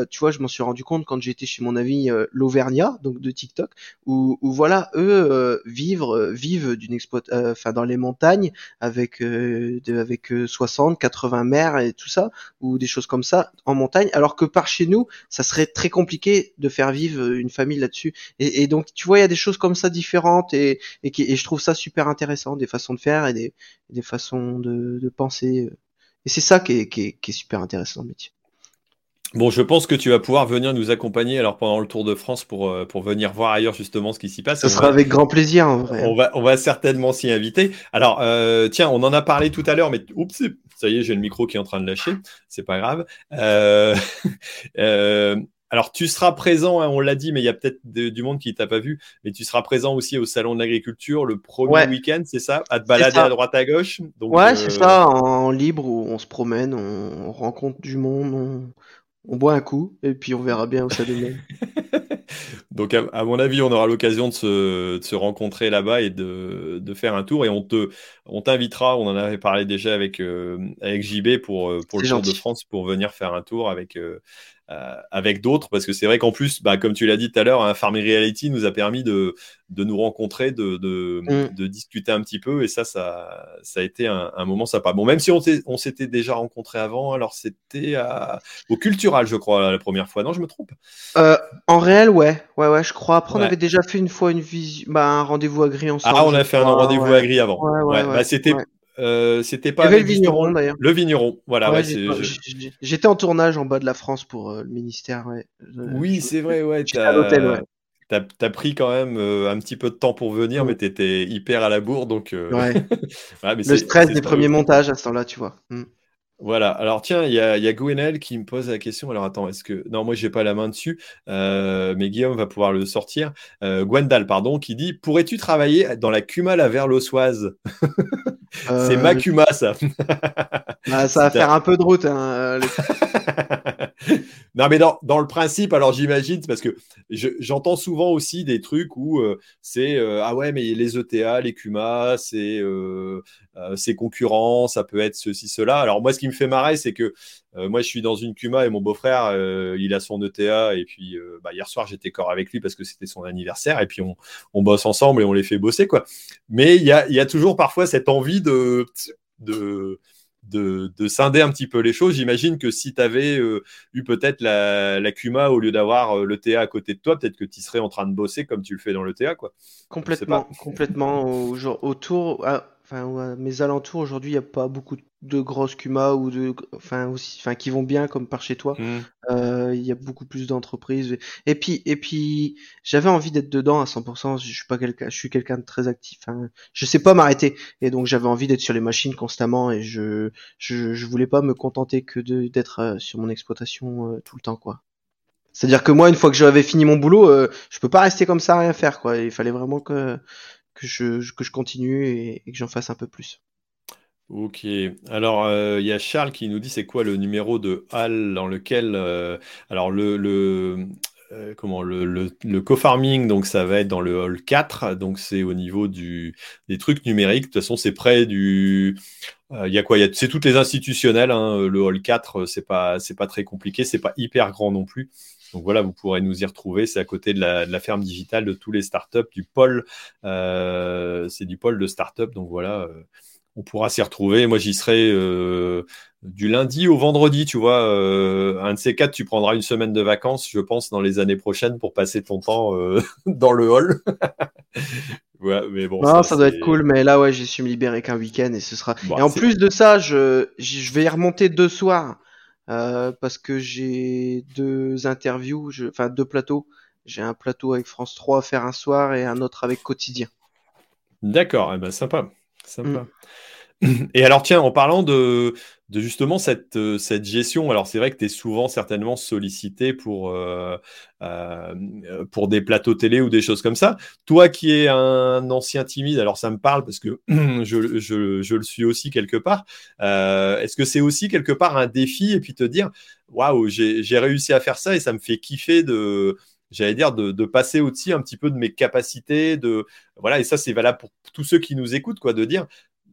tu vois, je m'en suis rendu compte quand j'étais chez mon ami l'Auvergnat, donc de TikTok, où, voilà, eux vivent vivent d'une exploitation, enfin dans les montagnes avec euh, avec 60, 80 mères et tout ça ou des choses comme ça en montagne, alors que par chez nous, ça serait très compliqué de faire vivre une famille là-dessus. Et, donc tu vois, il y a des choses comme ça différentes et et, qui, et je trouve ça super intéressant, des façons de faire et des, des façons de, de penser. Et c'est ça qui est, qui, est, qui est super intéressant le métier. Bon, je pense que tu vas pouvoir venir nous accompagner alors pendant le Tour de France pour, euh, pour venir voir ailleurs justement ce qui s'y passe. Ce sera avec grand plaisir en vrai. On va, on va certainement s'y inviter. Alors, euh, tiens, on en a parlé tout à l'heure, mais oups, ça y est, j'ai le micro qui est en train de lâcher. C'est pas grave. Euh, alors, tu seras présent, hein, on l'a dit, mais il y a peut-être du monde qui t'a pas vu, mais tu seras présent aussi au Salon de l'Agriculture le premier week-end, c'est ça? À te balader à droite à gauche? Donc, Ouais, c'est ça, en libre, où on se promène, on, rencontre du monde, on, on boit un coup et puis on verra bien où ça mène. Donc, à, mon avis, on aura l'occasion de se, rencontrer là-bas et de, faire un tour. Et on te, on t'invitera. On en avait parlé déjà avec euh, avec JB pour euh, pour le Tour de France pour venir faire un tour avec euh, euh, avec d'autres, parce que c'est vrai qu'en plus, bah, comme tu l'as dit tout à l'heure, hein, Farming Reality nous a permis de, de nous rencontrer, de, de, mm. de, discuter un petit peu, et ça, ça, ça a été un, un moment sympa. Bon, même si on, s'était déjà rencontrés avant, alors c'était au Cultural, je crois, la première fois. Non, je me trompe? Euh, En réel, ouais, ouais, ouais, je crois. Après, on avait déjà fait une fois une bah, un rendez-vous agri ensemble. Ah, on a fait un rendez-vous agri avant. Ouais, bah, c'était euh, c'était pas le vigneron d'ailleurs. Le vigneron, voilà. Ouais, J'étais en tournage en bas de la France pour euh, le ministère. Ouais. Oui, c'est vrai, ouais. T'as l'hôtel, As, pris quand même euh, un petit peu de temps pour venir, mm. mais t'étais hyper à la bourre, donc. Ouais. mais le stress des premiers montages à ce temps-là, tu vois. Mm. Voilà, alors tiens, il y a, y a Gwenel qui me pose la question. Alors attends, est-ce que. Non, moi, j'ai pas la main dessus, mais Guillaume va pouvoir le sortir. Gwendal, pardon, qui dit Pourrais-tu travailler dans la Cuma la C'est ma Cuma, ça. Bah, ça va faire un peu de route. Hein, non, mais dans, dans, le principe, alors j'imagine, parce que j'entends souvent aussi des trucs où c'est Ah ouais, mais les ETA, les Cuma, c'est ses concurrents, ça peut être ceci, cela. Alors moi, ce qui me fait marrer, c'est que moi, je suis dans une Cuma et mon beau-frère, il a son ETA. Et puis, bah, hier soir, j'étais corps avec lui parce que c'était son anniversaire. Et puis, on, on, bosse ensemble et on les fait bosser, quoi. Mais il y a, y a, toujours parfois cette envie de, de, de, de, scinder un petit peu les choses. J'imagine que si tu avais eu peut-être la, la Cuma au lieu d'avoir le TA à côté de toi, peut-être que tu serais en train de bosser comme tu le fais dans le TA, quoi. Complètement, complètement. autour. Ah, enfin, mes alentours aujourd'hui, il n'y a pas beaucoup de grosses Kuma ou de, enfin aussi, enfin qui vont bien comme par chez toi. Mmh. Euh, il y a beaucoup plus d'entreprises. Et puis, et puis, j'avais envie d'être dedans à 100%. Je suis pas quelqu'un, je suis quelqu'un de très actif. Hein. Je sais pas m'arrêter. Et donc j'avais envie d'être sur les machines constamment et je, je, je voulais pas me contenter que d'être euh, sur mon exploitation euh, tout le temps, quoi. C'est-à-dire que moi, une fois que j'avais fini mon boulot, je peux pas rester comme ça à rien faire, quoi. Il fallait vraiment que, que, je, que je continue et, que j'en fasse un peu plus. Ok. Alors, euh, il y a Charles qui nous dit c'est quoi le numéro de hall dans lequel. Euh, alors, le, le, euh, comment le, le, co-farming, donc ça va être dans le hall 4, donc c'est au niveau du, des trucs numériques. De toute façon, c'est près du. Il y a quoi? C'est toutes les institutionnelles. Hein. Le hall 4, c'est pas, c'est pas très compliqué, c'est pas hyper grand non plus. Donc voilà, vous pourrez nous y retrouver. C'est à côté de la, ferme digitale de tous les startups, du pôle. Euh, c'est du pôle de startups. Donc voilà, on pourra s'y retrouver. Moi, j'y serai du lundi au vendredi, tu vois. Euh, un de ces quatre, tu prendras une semaine de vacances, je pense, dans les années prochaines pour passer ton temps euh, dans le hall. ouais, mais bon. ça, doit être cool, mais là, ouais, j'ai su me libérer qu'un week-end et ce sera. et en plus de ça, je, je vais y remonter deux soirs euh, parce que j'ai deux interviews, enfin deux plateaux. J'ai un plateau avec France 3 à faire un soir et un autre avec Quotidien. D'accord, eh ben, sympa. Sympa. Mm. Et alors, tiens, en parlant de, justement cette, euh, cette gestion, alors c'est vrai que tu es souvent certainement sollicité pour, euh, euh, pour des plateaux télé ou des choses comme ça. Toi qui es un ancien timide, alors ça me parle parce que je, je, je le suis aussi quelque part. Est-ce que c'est aussi quelque part un défi et puis te dire, waouh, j'ai réussi à faire ça et ça me fait kiffer de j'allais dire, de, de passer aussi un petit peu de mes capacités, de voilà, et ça c'est valable pour tous ceux qui nous écoutent, quoi, de dire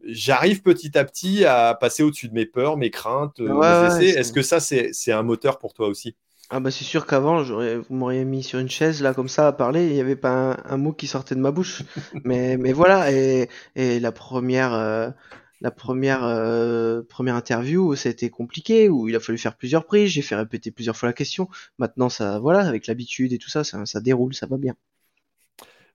j'arrive petit à petit à passer au-dessus de mes peurs, mes craintes, euh, mes essais. Est-ce que ça, c'est un moteur pour toi aussi? Ah bah c'est sûr qu'avant, vous m'auriez mis sur une chaise là comme ça à parler, il n'y avait pas un, mot qui sortait de ma bouche. mais, mais voilà, et, et la première, euh, la première, euh, première interview, c'était compliqué, où il a fallu faire plusieurs prises, j'ai fait répéter plusieurs fois la question. Maintenant, ça, voilà, avec l'habitude et tout ça, ça, ça déroule, ça va bien.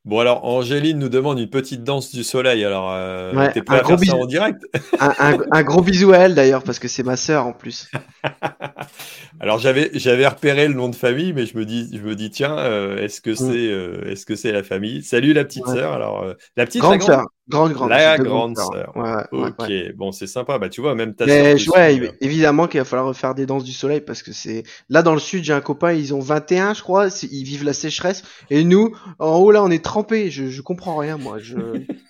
Bon, alors, Angéline nous demande une petite danse du soleil. Alors, euh, t'es prêt à faire ça en direct? un, gros bisou à elle d'ailleurs, parce que c'est ma sœur en plus. alors, j'avais, j'avais repéré le nom de famille, mais je me dis, je me dis tiens, euh, est-ce que mm. c'est euh, est-ce que c'est la famille? Salut la petite sœur. Alors, la petite grande sœur. Grande, grande. La grande sœur. ok, bon, c'est sympa. Bah, tu vois, même ta sœur. Ouais, évidemment qu'il va falloir faire des danses du soleil parce que c'est. Là, dans le sud, j'ai un copain, ils ont 21, je crois. Ils vivent la sécheresse. Et nous, en haut, là, on est trempés. Je, je comprends rien, moi. Je.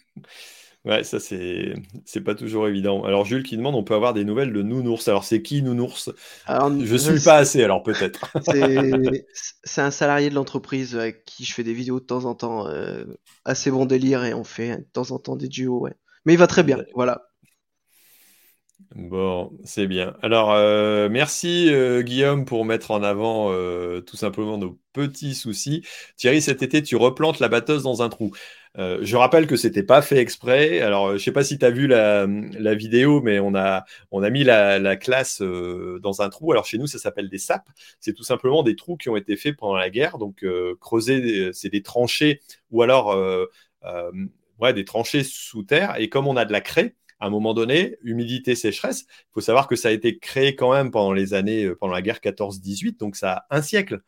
Ouais, ça c'est c'est pas toujours évident. Alors Jules qui demande, on peut avoir des nouvelles de Nounours. Alors c'est qui Nounours? Alors, Je suis pas assez, alors peut-être. C'est un salarié de l'entreprise avec qui je fais des vidéos de temps en temps. Euh, assez bon délire et on fait de temps en temps des duos, ouais. Mais il va très bien, voilà. Bon, c'est bien. Alors, euh, merci euh, Guillaume pour mettre en avant tout simplement nos petits soucis. Thierry, cet été, tu replantes la batteuse dans un trou. Euh, je rappelle que c'était pas fait exprès. Alors, je sais pas si tu as vu la, vidéo, mais on a, on a mis la, classe euh, dans un trou. Alors, chez nous, ça s'appelle des sapes. C'est tout simplement des trous qui ont été faits pendant la guerre. Donc, euh, creuser, c'est des tranchées ou alors ouais, des tranchées sous terre. Et comme on a de la craie, à un moment donné, humidité, sécheresse, il faut savoir que ça a été créé quand même pendant les années, pendant la guerre 14-18, donc ça a un siècle.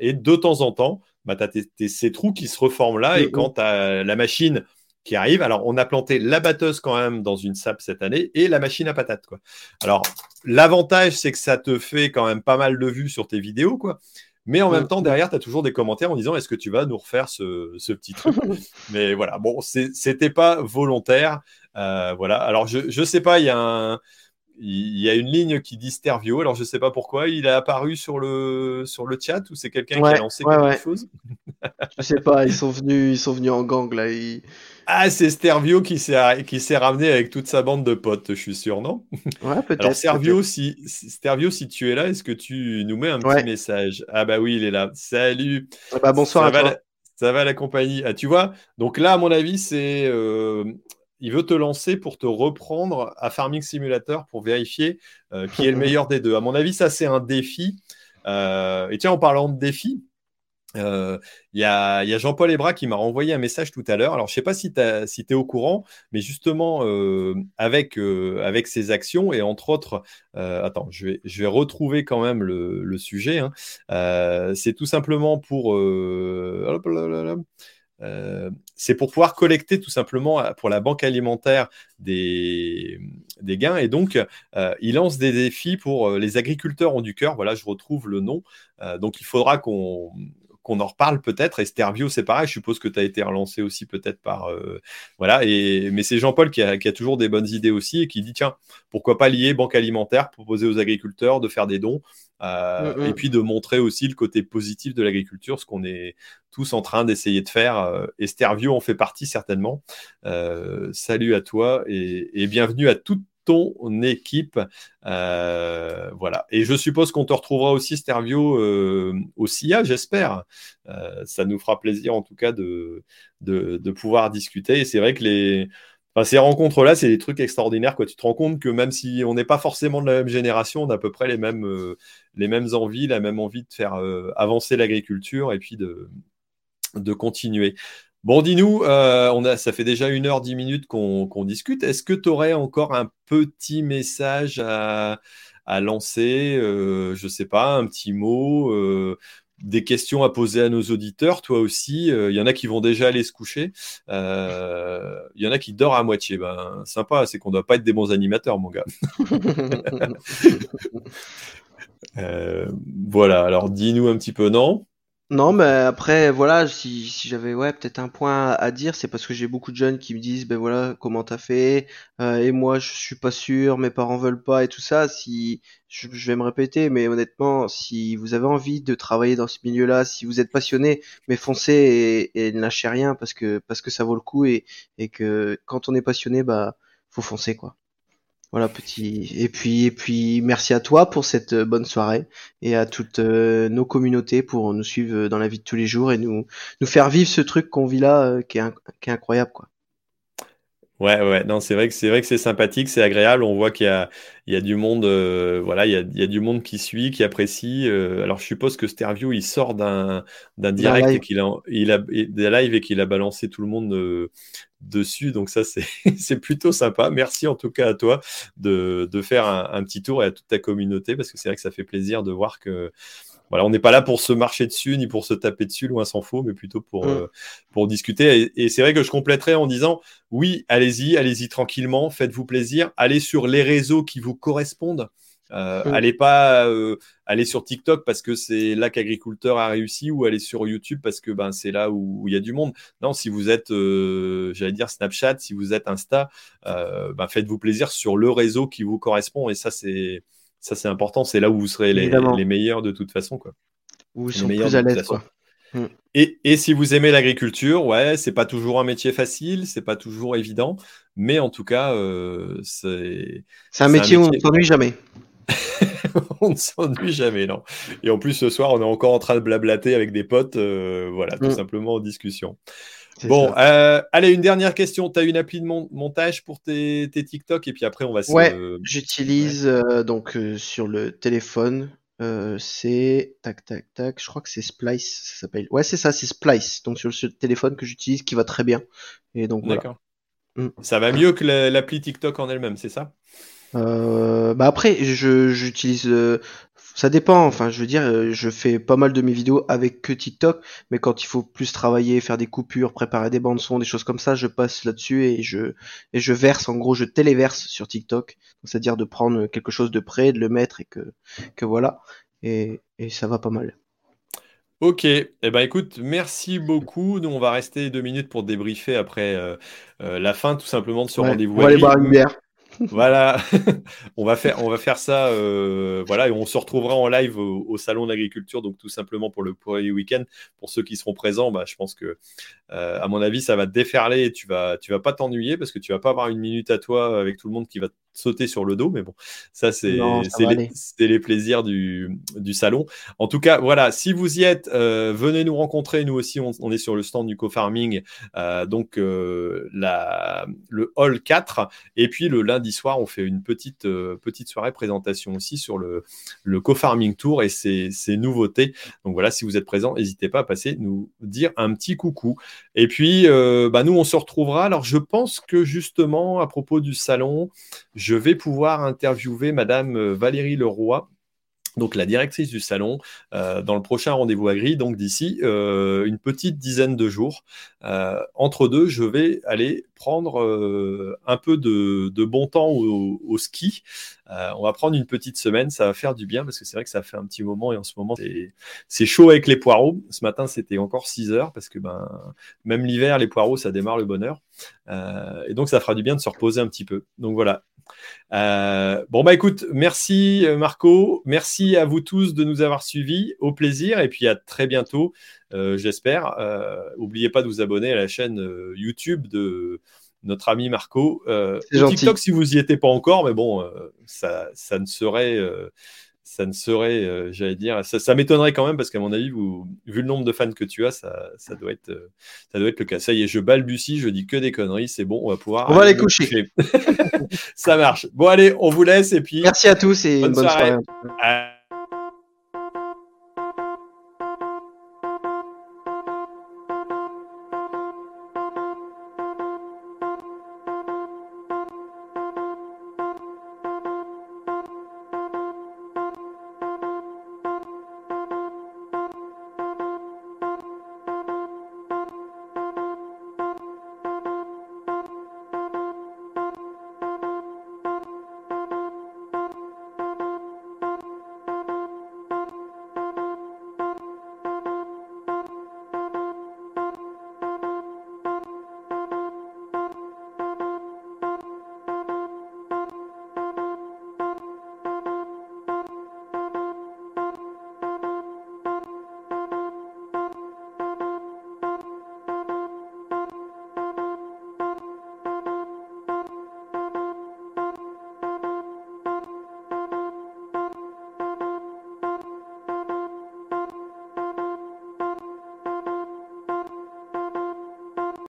et de temps en temps, bah, tu as ces trous qui se reforment là. Et quand tu as la machine qui arrive, alors on a planté la batteuse quand même dans une sape cette année et la machine à patates. Quoi. Alors, l'avantage, c'est que ça te fait quand même pas mal de vues sur tes vidéos. quoi. Mais en même temps, derrière, tu as toujours des commentaires en disant est-ce que tu vas nous refaire ce, petit truc? Mais voilà, bon, c'était pas volontaire. Euh, voilà, alors je, je sais pas, il y a un il y a une ligne qui dit Stervio. Alors, je ne sais pas pourquoi. Il est apparu sur le, sur le chat ou c'est quelqu'un qui a lancé quelque chose? Je sais pas. Ils sont venus, ils sont venus en gang là. Ah, c'est Stervio qui s'est, qui s'est ramené avec toute sa bande de potes, je suis sûr, non? Ouais, peut-être. Alors, Stervio, si, Stervio, si tu es là, est-ce que tu nous mets un petit message? Ah, bah oui, il est là. Salut. Ah bah, bonsoir ça à va toi. ça va la compagnie. Ah, tu vois Donc là, à mon avis, c'est. Euh, il veut te lancer pour te reprendre à Farming Simulator pour vérifier euh, qui est le meilleur des deux. À mon avis, ça, c'est un défi. Euh, et tiens, en parlant de défi, euh, il y a, Jean-Paul Ebra qui m'a renvoyé un message tout à l'heure. Alors, je ne sais pas si tu es au courant, mais justement, avec, avec ces actions, et entre autres, attends, je vais, je vais retrouver quand même le, sujet. Hein. c'est tout simplement pour. C'est pour pouvoir collecter tout simplement pour la banque alimentaire des, gains. Et donc, il lance des défis pour les agriculteurs ont du cœur. Voilà, je retrouve le nom. donc, il faudra qu'on qu'on en reparle peut-être. Et Stervio, c'est pareil. Je suppose que tu as été relancé aussi peut-être par. Euh, voilà. Et, mais c'est Jean-Paul qui a, toujours des bonnes idées aussi et qui dit tiens, pourquoi pas lier banque alimentaire, proposer aux agriculteurs de faire des dons. Euh, mm, mm. Et puis de montrer aussi le côté positif de l'agriculture, ce qu'on est tous en train d'essayer de faire. Euh, et Stervio en fait partie certainement. salut à toi et, et bienvenue à toutes ton équipe. Euh, voilà. Et je suppose qu'on te retrouvera aussi, Stervio, euh, au SIA, j'espère. Euh, ça nous fera plaisir, en tout cas, de, de, pouvoir discuter. Et c'est vrai que les, ces rencontres-là, c'est des trucs extraordinaires. Quoi. Tu te rends compte que même si on n'est pas forcément de la même génération, on a à peu près les mêmes, les mêmes envies, la même envie de faire avancer l'agriculture et puis de, continuer. Bon, dis-nous, euh, ça fait déjà une heure, dix minutes qu'on discute. Est-ce que tu aurais encore un petit message à, lancer euh, Je ne sais pas, un petit mot, euh, des questions à poser à nos auditeurs, toi aussi. Il y en a qui vont déjà aller se coucher. Il y en a qui dorment à moitié. Ben, sympa, c'est qu'on ne doit pas être des bons animateurs, mon gars. voilà, alors dis-nous un petit peu, non? Non, mais après, voilà, si, si j'avais ouais, peut-être un point à dire, c'est parce que j'ai beaucoup de jeunes qui me disent, ben voilà, comment t'as fait, euh, et moi je suis pas sûr, mes parents veulent pas et tout ça. Si je, vais me répéter, mais honnêtement, si vous avez envie de travailler dans ce milieu-là, si vous êtes passionné, mais foncez et, ne lâchez rien parce que parce que ça vaut le coup et, et que quand on est passionné, bah faut foncer quoi. Voilà, petit. Et puis, et puis, merci à toi pour cette euh, bonne soirée et à toutes euh, nos communautés pour nous suivre dans la vie de tous les jours et nous, nous faire vivre ce truc qu'on vit là, euh, qui, est, qui est incroyable, quoi. Ouais, ouais, non, c'est vrai que c'est vrai que c'est sympathique, c'est agréable. On voit qu'il y a, il y a du monde, voilà, il y a, il y a du monde qui suit, qui apprécie. alors, je suppose que Sterview, il sort d'un d'un direct et qu'il a, il a des lives et qu'il a balancé tout le monde dessus. Donc ça, c'est plutôt sympa. Merci en tout cas à toi de, de faire un, petit tour et à toute ta communauté parce que c'est vrai que ça fait plaisir de voir que voilà, on n'est pas là pour se marcher dessus ni pour se taper dessus, loin s'en faut, mais plutôt pour, mm. euh, pour discuter. Et, c'est vrai que je compléterai en disant oui, allez-y, allez-y tranquillement, faites-vous plaisir, allez sur les réseaux qui vous correspondent. Euh, mm. Allez pas euh, aller sur TikTok parce que c'est là qu'agriculteur a réussi ou aller sur YouTube parce que ben c'est là où il y a du monde. Non, si vous êtes, euh, j'allais dire Snapchat, si vous êtes Insta, ben faites-vous plaisir sur le réseau qui vous correspond et ça c'est ça c'est important. C'est là où vous serez les, meilleurs de toute façon quoi. Vous sont plus à l'aise. Mm. Et, et, si vous aimez l'agriculture, ouais, c'est pas toujours un métier facile, c'est pas toujours évident, mais en tout cas, c'est. C'est un, métier où on ne s'ennuie jamais. on ne s'ennuie jamais, non. Et en plus, ce soir, on est encore en train de blablater avec des potes, euh, voilà, tout mm. simplement en discussion. Bon, euh, allez, une dernière question. Tu as une appli de montage pour tes, TikTok et puis après, on va se. Ouais, j'utilise euh, donc sur le téléphone. c'est tac tac tac. Je crois que c'est Splice, ça s'appelle. Ouais, c'est ça, c'est Splice. Donc sur le téléphone que j'utilise, qui va très bien. Et donc voilà. Mm. Ça va mieux que l'appli TikTok en elle-même, c'est ça? Euh, bah après, j'utilise. Euh, ça dépend. Enfin, je veux dire, euh, je fais pas mal de mes vidéos avec que TikTok, mais quand il faut plus travailler, faire des coupures, préparer des bandes son, des choses comme ça, je passe là-dessus et je et je verse. En gros, je téléverse sur TikTok. C'est-à-dire de prendre quelque chose de près, de le mettre et que que voilà. Et, et ça va pas mal. Ok, eh ben écoute, merci beaucoup. Nous, on va rester deux minutes pour débriefer après la fin, tout simplement, de ce rendez-vous. On va aller boire une bière voilà, on va faire, on va faire ça, euh, voilà, et on se retrouvera en live au, salon d'agriculture, donc tout simplement pour le premier week-end. Pour ceux qui seront présents, bah, je pense que, euh, à mon avis, ça va te déferler et tu vas, tu vas pas t'ennuyer parce que tu vas pas avoir une minute à toi avec tout le monde qui va sauter sur le dos, mais bon, ça c'est les, les, plaisirs du, du, salon. En tout cas, voilà, si vous y êtes, euh, venez nous rencontrer. Nous aussi, on, est sur le stand du co-farming, euh, donc euh, la, le hall 4. Et puis le lundi soir, on fait une petite, petite soirée présentation aussi sur le, le co-farming tour et ses, ses, nouveautés. Donc voilà, si vous êtes présent, n'hésitez pas à passer nous dire un petit coucou. Et puis, bah, nous, on se retrouvera. Alors, je pense que justement, à propos du salon, je vais pouvoir interviewer Madame euh, Valérie Leroy, donc la directrice du salon, euh, dans le prochain rendez-vous agri, donc d'ici euh, une petite dizaine de jours. Entre deux, je vais aller prendre un peu de, bon temps au, ski. On va prendre une petite semaine, ça va faire du bien parce que c'est vrai que ça fait un petit moment et en ce moment c'est chaud avec les poireaux. Ce matin c'était encore 6 heures parce que ben, même l'hiver, les poireaux ça démarre le bonheur. et donc ça fera du bien de se reposer un petit peu. Donc voilà, euh, bon, bah écoute, merci euh, Marco, merci à vous tous de nous avoir suivis, au plaisir, et puis à très bientôt, euh, j'espère. N'oubliez pas de vous abonner à la chaîne YouTube de notre ami Marco. TikTok si vous y étiez pas encore, mais bon, ça, ça, ne serait ça ne serait, euh, j'allais dire, ça, m'étonnerait quand même parce qu'à mon avis, vous, vu le nombre de fans que tu as, ça, ça, doit être, euh, ça doit être le cas. Ça y est, je balbutie, je dis que des conneries, c'est bon, on va pouvoir. On va les coucher. ça marche. Bon, allez, on vous laisse et puis. Merci à tous et bonne, bonne soirée.